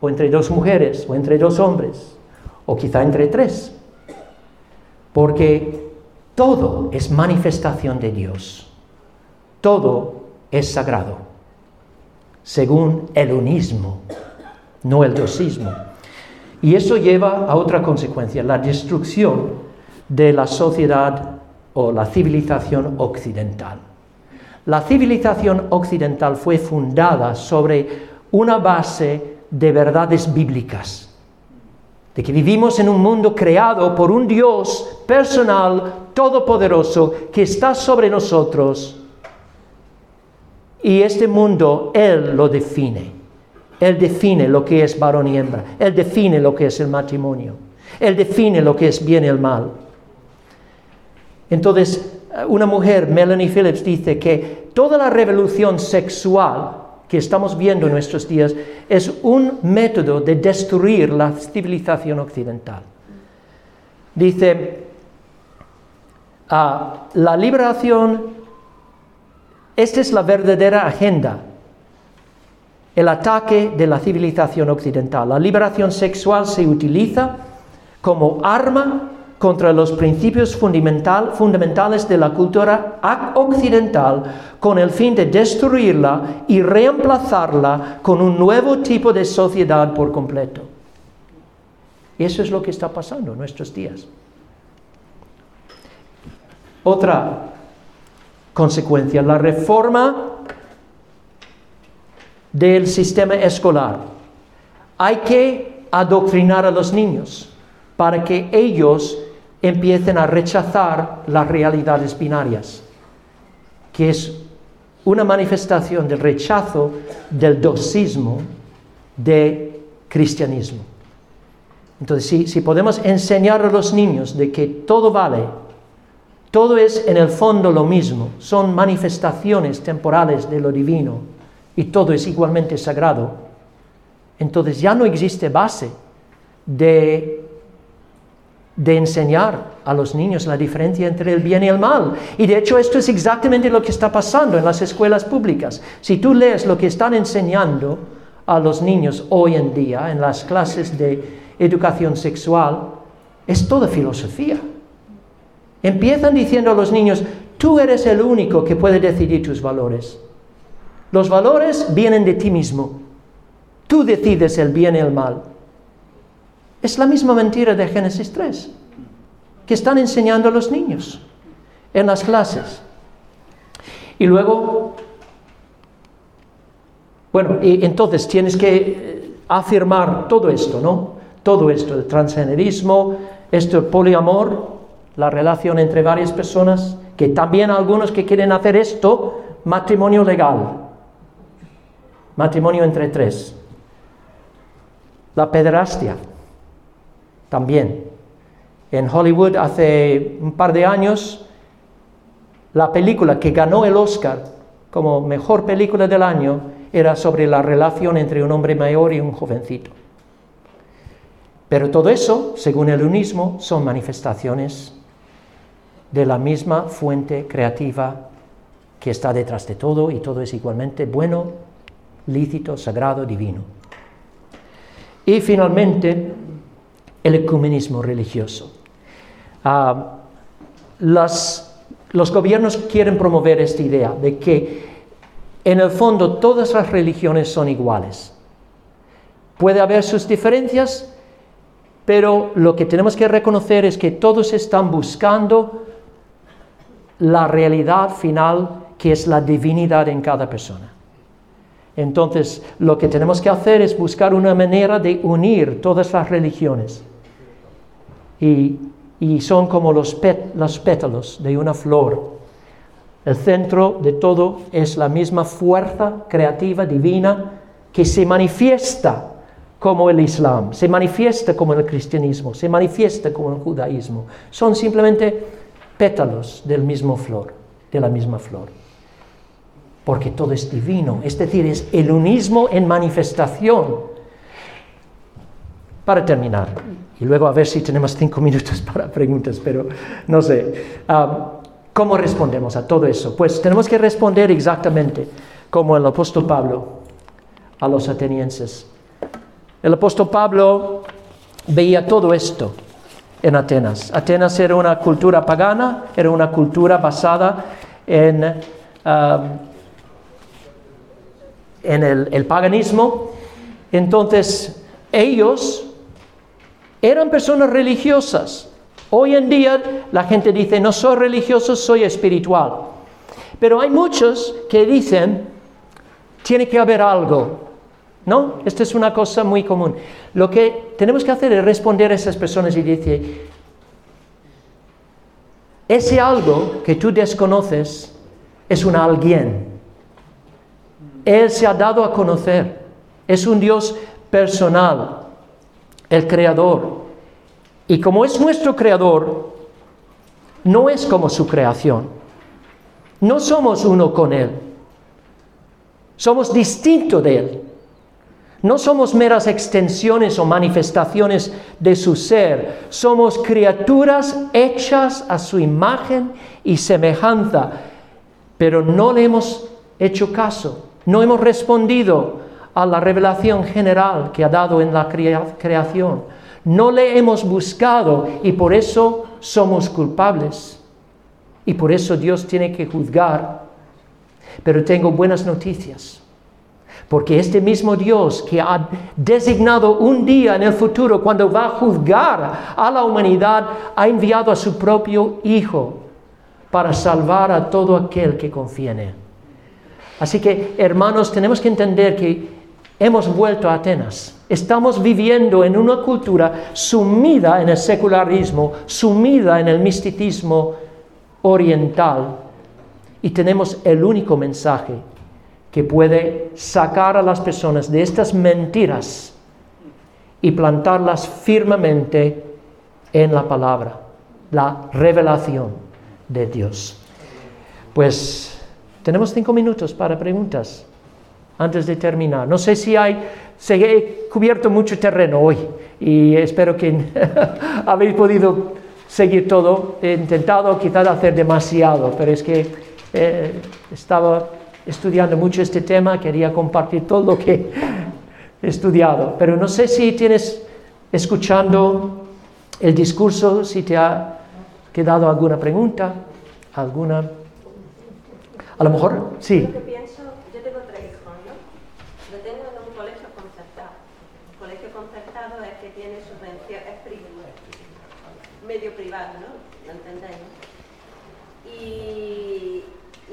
o entre dos mujeres, o entre dos hombres, o quizá entre tres. Porque todo es manifestación de Dios. Todo es sagrado, según el unismo, no el dosismo. Y eso lleva a otra consecuencia, la destrucción de la sociedad o la civilización occidental. La civilización occidental fue fundada sobre una base de verdades bíblicas, de que vivimos en un mundo creado por un Dios personal, todopoderoso que está sobre nosotros. Y este mundo Él lo define. Él define lo que es varón y hembra. Él define lo que es el matrimonio. Él define lo que es bien y el mal. Entonces, una mujer, Melanie Phillips, dice que toda la revolución sexual que estamos viendo en nuestros días es un método de destruir la civilización occidental. Dice, ah, la liberación, esta es la verdadera agenda, el ataque de la civilización occidental. La liberación sexual se utiliza como arma contra los principios fundamentales de la cultura occidental con el fin de destruirla y reemplazarla con un nuevo tipo de sociedad por completo. Y eso es lo que está pasando en nuestros días. Otra consecuencia, la reforma del sistema escolar. Hay que adoctrinar a los niños para que ellos empiecen a rechazar las realidades binarias, que es una manifestación del rechazo del dosismo de cristianismo. Entonces, si, podemos enseñar a los niños de que todo vale, todo es en el fondo lo mismo, son manifestaciones temporales de lo divino y todo es igualmente sagrado, entonces ya no existe base de de enseñar a los niños la diferencia entre el bien y el mal. Y de hecho esto es exactamente lo que está pasando en las escuelas públicas. Si tú lees lo que están enseñando a los niños hoy en día en las clases de educación sexual, es toda filosofía. Empiezan diciendo a los niños, tú eres el único que puede decidir tus valores. Los valores vienen de ti mismo. Tú decides el bien y el mal. Es la misma mentira de Génesis 3 que están enseñando a los niños en las clases. Y luego, bueno, y entonces tienes que eh, afirmar todo esto, ¿no? Todo esto, el transgenerismo, esto, el poliamor, la relación entre varias personas, que también algunos que quieren hacer esto, matrimonio legal, matrimonio entre tres, la pederastia, también. En Hollywood hace un par de años, la película que ganó el Oscar como mejor película del año era sobre la relación entre un hombre mayor y un jovencito. Pero todo eso, según el unismo, son manifestaciones de la misma fuente creativa que está detrás de todo y todo es igualmente bueno, lícito, sagrado, divino. Y finalmente, el ecumenismo religioso. Ah, los gobiernos quieren promover esta idea de que en el fondo todas las religiones son iguales. Puede haber sus diferencias, pero lo que tenemos que reconocer es que todos están buscando la realidad final que es la divinidad en cada persona. Entonces, lo que tenemos que hacer es buscar una manera de unir todas las religiones y, son como los, pétalos de una flor. El centro de todo es la misma fuerza creativa divina que se manifiesta como el Islam, se manifiesta como el cristianismo, se manifiesta como el judaísmo. Son simplemente pétalos del mismo flor, de la misma flor. Porque todo es divino, es decir, es el unismo en manifestación. Para terminar, y luego a ver si tenemos cinco minutos para preguntas, pero no sé. ¿Cómo respondemos a todo eso? Pues tenemos que responder exactamente como el apóstol Pablo a los atenienses. El apóstol Pablo veía todo esto en Atenas. Atenas era una cultura pagana, era una cultura basada en, en el, el paganismo. Entonces, ellos eran personas religiosas. Hoy en día la gente dice, no soy religioso, soy espiritual. Pero hay muchos que dicen, tiene que haber algo. ¿No? Esta es una cosa muy común. Lo que tenemos que hacer es responder a esas personas y decir, ese algo que tú desconoces es un alguien. Él se ha dado a conocer. Es un Dios personal el creador. Y como es nuestro creador, no es como su creación. No somos uno con Él. Somos distintos de Él. No somos meras extensiones o manifestaciones de su ser, somos criaturas hechas a su imagen y semejanza, pero no le hemos hecho caso, no hemos respondido a la revelación general que ha dado en la creación. No le hemos buscado y por eso somos culpables. Y por eso Dios tiene que juzgar. Pero tengo buenas noticias. Porque este mismo Dios que ha designado un día en el futuro cuando va a juzgar a la humanidad, ha enviado a su propio Hijo para salvar a todo aquel que confía en Él. Así que, hermanos, tenemos que entender que hemos vuelto a Atenas. Estamos viviendo en una cultura sumida en el secularismo, sumida en el misticismo oriental, y tenemos el único mensaje que puede sacar a las personas de estas mentiras y plantarlas firmemente en la palabra, la revelación de Dios. Pues tenemos cinco minutos para preguntas antes de terminar. No sé si hay, se he cubierto mucho terreno hoy y espero que habéis podido seguir todo. He intentado quizás hacer demasiado, pero es que eh, estaba estudiando mucho este tema, quería compartir todo lo que he estudiado. Pero no sé si tienes, escuchando el discurso, si te ha quedado alguna pregunta? ¿Alguna? A lo mejor, sí. Yo pienso, yo tengo tres hijos, ¿no? Lo tengo en un colegio concertado. El colegio concertado es que tiene subvención, es privado, medio privado, ¿no? ¿Lo entendéis? Y,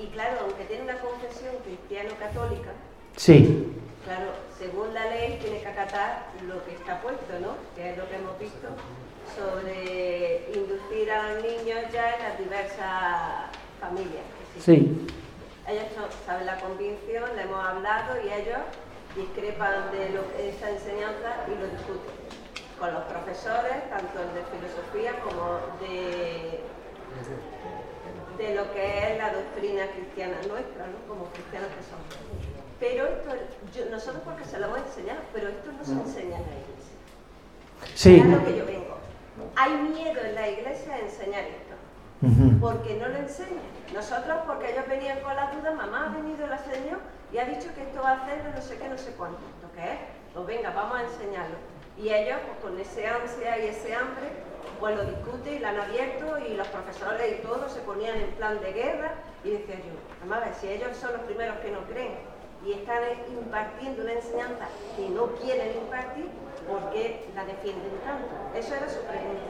y claro, aunque tiene una confesión cristiano-católica, sí. claro, según la ley tiene que acatar lo que está puesto, ¿no? Que es lo que hemos visto sobre inducir a los niños ya en las diversas familias. Sí. Ellos saben la convicción, le hemos hablado y ellos discrepan de lo, esa enseñanza y lo discuten con los profesores, tanto de filosofía como de, de lo que es la doctrina cristiana nuestra, ¿no? como cristianos que somos. Pero esto, nosotros porque se lo hemos enseñado, pero esto no se enseña en la iglesia. Sí. Es lo que yo vengo. Hay miedo en la iglesia a enseñar esto, porque no lo enseñan. Nosotros, porque ellos venían con la duda, mamá ha venido el Señor y ha dicho que esto va a hacer no sé qué, no sé cuánto. ¿Lo que es? Pues venga, vamos a enseñarlo. Y ellos, pues con ese ansia y ese hambre, pues lo discuten y lo han abierto y los profesores y todos se ponían en plan de guerra y decía yo, mamá, si ellos son los primeros que no creen y están impartiendo una enseñanza que no quieren impartir, ¿por qué la defienden tanto? Eso era su pregunta.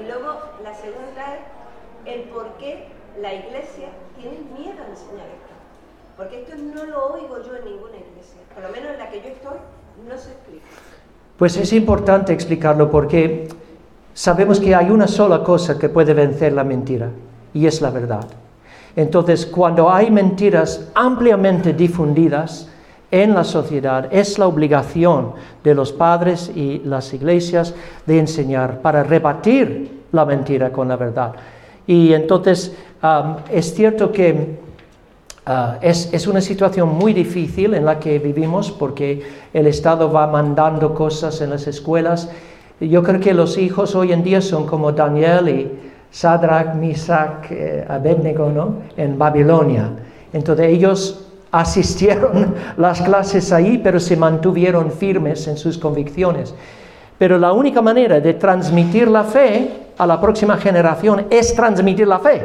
Y luego la segunda es el por qué la iglesia tiene miedo a enseñar esto. Porque esto no lo oigo yo en ninguna iglesia. Por lo menos en la que yo estoy, no se explica. Pues es importante explicarlo porque sabemos que hay una sola cosa que puede vencer la mentira y es la verdad. Entonces, cuando hay mentiras ampliamente difundidas, en la sociedad. Es la obligación de los padres y las iglesias de enseñar para rebatir la mentira con la verdad. Y entonces es cierto que ah, es, es, una situación muy difícil en la que vivimos porque el Estado va mandando cosas en las escuelas. Yo creo que los hijos hoy en día son como Daniel y Sadrach, Misach, eh, Abednego, ¿no? En Babilonia. Entonces ellos asistieron las clases ahí, pero se mantuvieron firmes en sus convicciones. Pero la única manera de transmitir la fe a la próxima generación es transmitir la fe.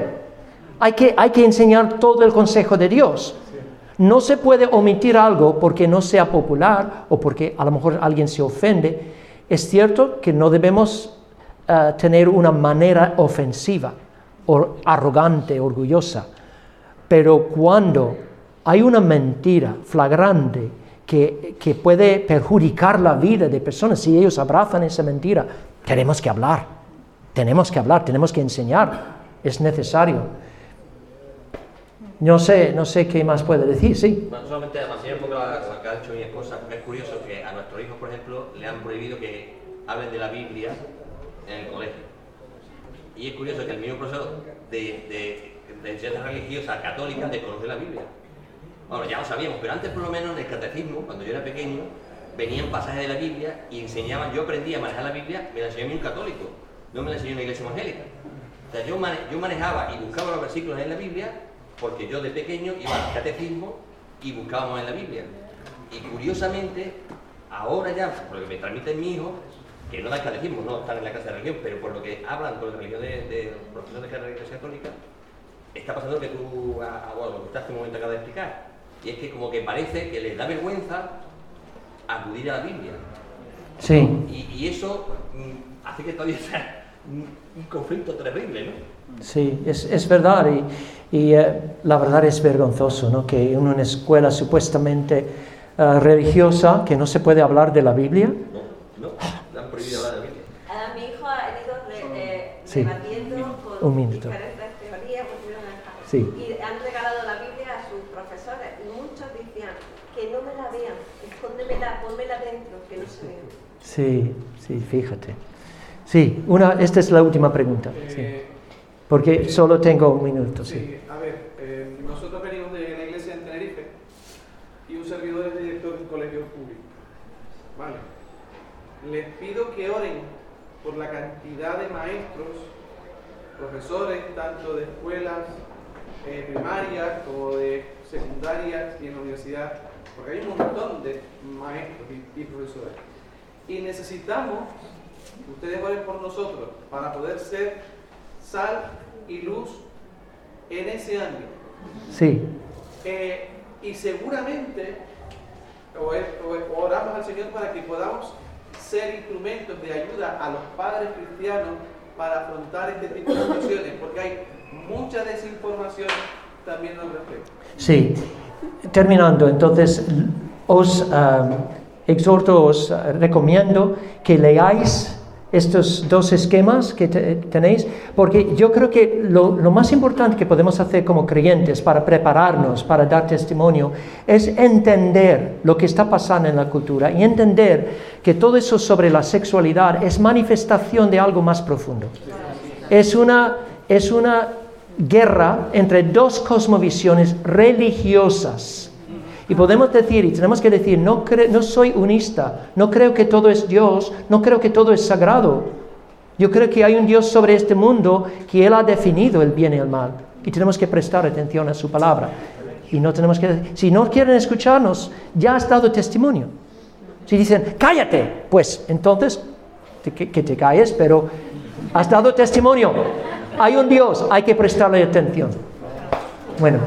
Hay que, hay que enseñar todo el consejo de Dios. No se puede omitir algo porque no sea popular o porque a lo mejor alguien se ofende. Es cierto que no debemos eh, tener una manera ofensiva o arrogante, orgullosa, pero cuando hay una mentira flagrante que, puede perjudicar la vida de personas si ellos abrazan esa mentira. Tenemos que hablar, tenemos que hablar, tenemos que enseñar, es necesario. No sé, no sé qué más puede decir, sí. Bueno, solamente enseñar un poco lo que ha dicho. Es curioso que a nuestros hijos, por ejemplo, le han prohibido que hablen de la Biblia en el colegio. Y es curioso que el mismo profesor de, de, de enseñanza religiosa católica desconoce la Biblia. Bueno, ya lo sabíamos, pero antes por lo menos en el catecismo, cuando yo era pequeño, venían pasajes de la Biblia y enseñaban, yo aprendí a manejar la Biblia, me la enseñó un católico, no me la enseñó una iglesia evangélica. O sea, yo, yo manejaba y buscaba los versículos en la Biblia porque yo de pequeño iba al catecismo y buscábamos en la Biblia. Y curiosamente, ahora ya, por lo que me transmite mi hijo, que no da catecismo, no están en la casa de religión, pero por lo que hablan con la religión de, de profesores de la Iglesia Católica, está pasando lo que tú, a, bueno, lo que estás en un momento acabas de explicar. Y es que como que parece que les da vergüenza acudir a la Biblia. Sí. Y, eso mm, hace que todavía sea un, conflicto terrible, ¿no? Sí, es, es verdad. Y, y eh, la verdad es vergonzoso, ¿no? Que en una escuela supuestamente uh, religiosa, que no se puede hablar de la Biblia. No, no, le han prohibido hablar de la Biblia. A mi hijo ha ido eh, sí. debatiendo con un minuto. Sí. Y han regalado la Biblia a sus profesores y muchos decían que no me la vean, escóndemela, ponmela dentro, que no se vea. Sí, sí, fíjate. Sí, una, esta es la última pregunta. Eh, sí. Porque eh, solo tengo un minuto. Sí, sí. a ver, eh, nosotros venimos de la iglesia en Tenerife y un servidor es director de un colegio público. Vale. Les pido que oren por la cantidad de maestros, profesores, tanto de escuelas eh, primarias como de secundarias y en la universidad, porque hay un montón de maestros y, profesores. Y necesitamos que ustedes oren por nosotros para poder ser sal y luz en ese año. Sí. Eh, y seguramente oramos al Señor para que podamos ser instrumentos de ayuda a los padres cristianos para afrontar este tipo de situaciones, porque hay mucha desinformación también al respecto. Sí, terminando, entonces os uh, exhorto, os recomiendo que leáis estos dos esquemas que tenéis, porque yo creo que lo, lo, más importante que podemos hacer como creyentes para prepararnos, para dar testimonio, es entender lo que está pasando en la cultura y entender que todo eso sobre la sexualidad es manifestación de algo más profundo. Es una, es una guerra entre dos cosmovisiones religiosas. Y podemos decir, y tenemos que decir, no, no soy unista, no creo que todo es Dios, no creo que todo es sagrado. Yo creo que hay un Dios sobre este mundo que Él ha definido el bien y el mal. Y tenemos que prestar atención a su palabra. Y no tenemos que, si no quieren escucharnos, ya has dado testimonio. Si dicen, cállate, pues entonces que, que te calles, pero has dado testimonio. Hay un Dios, hay que prestarle atención. Bueno.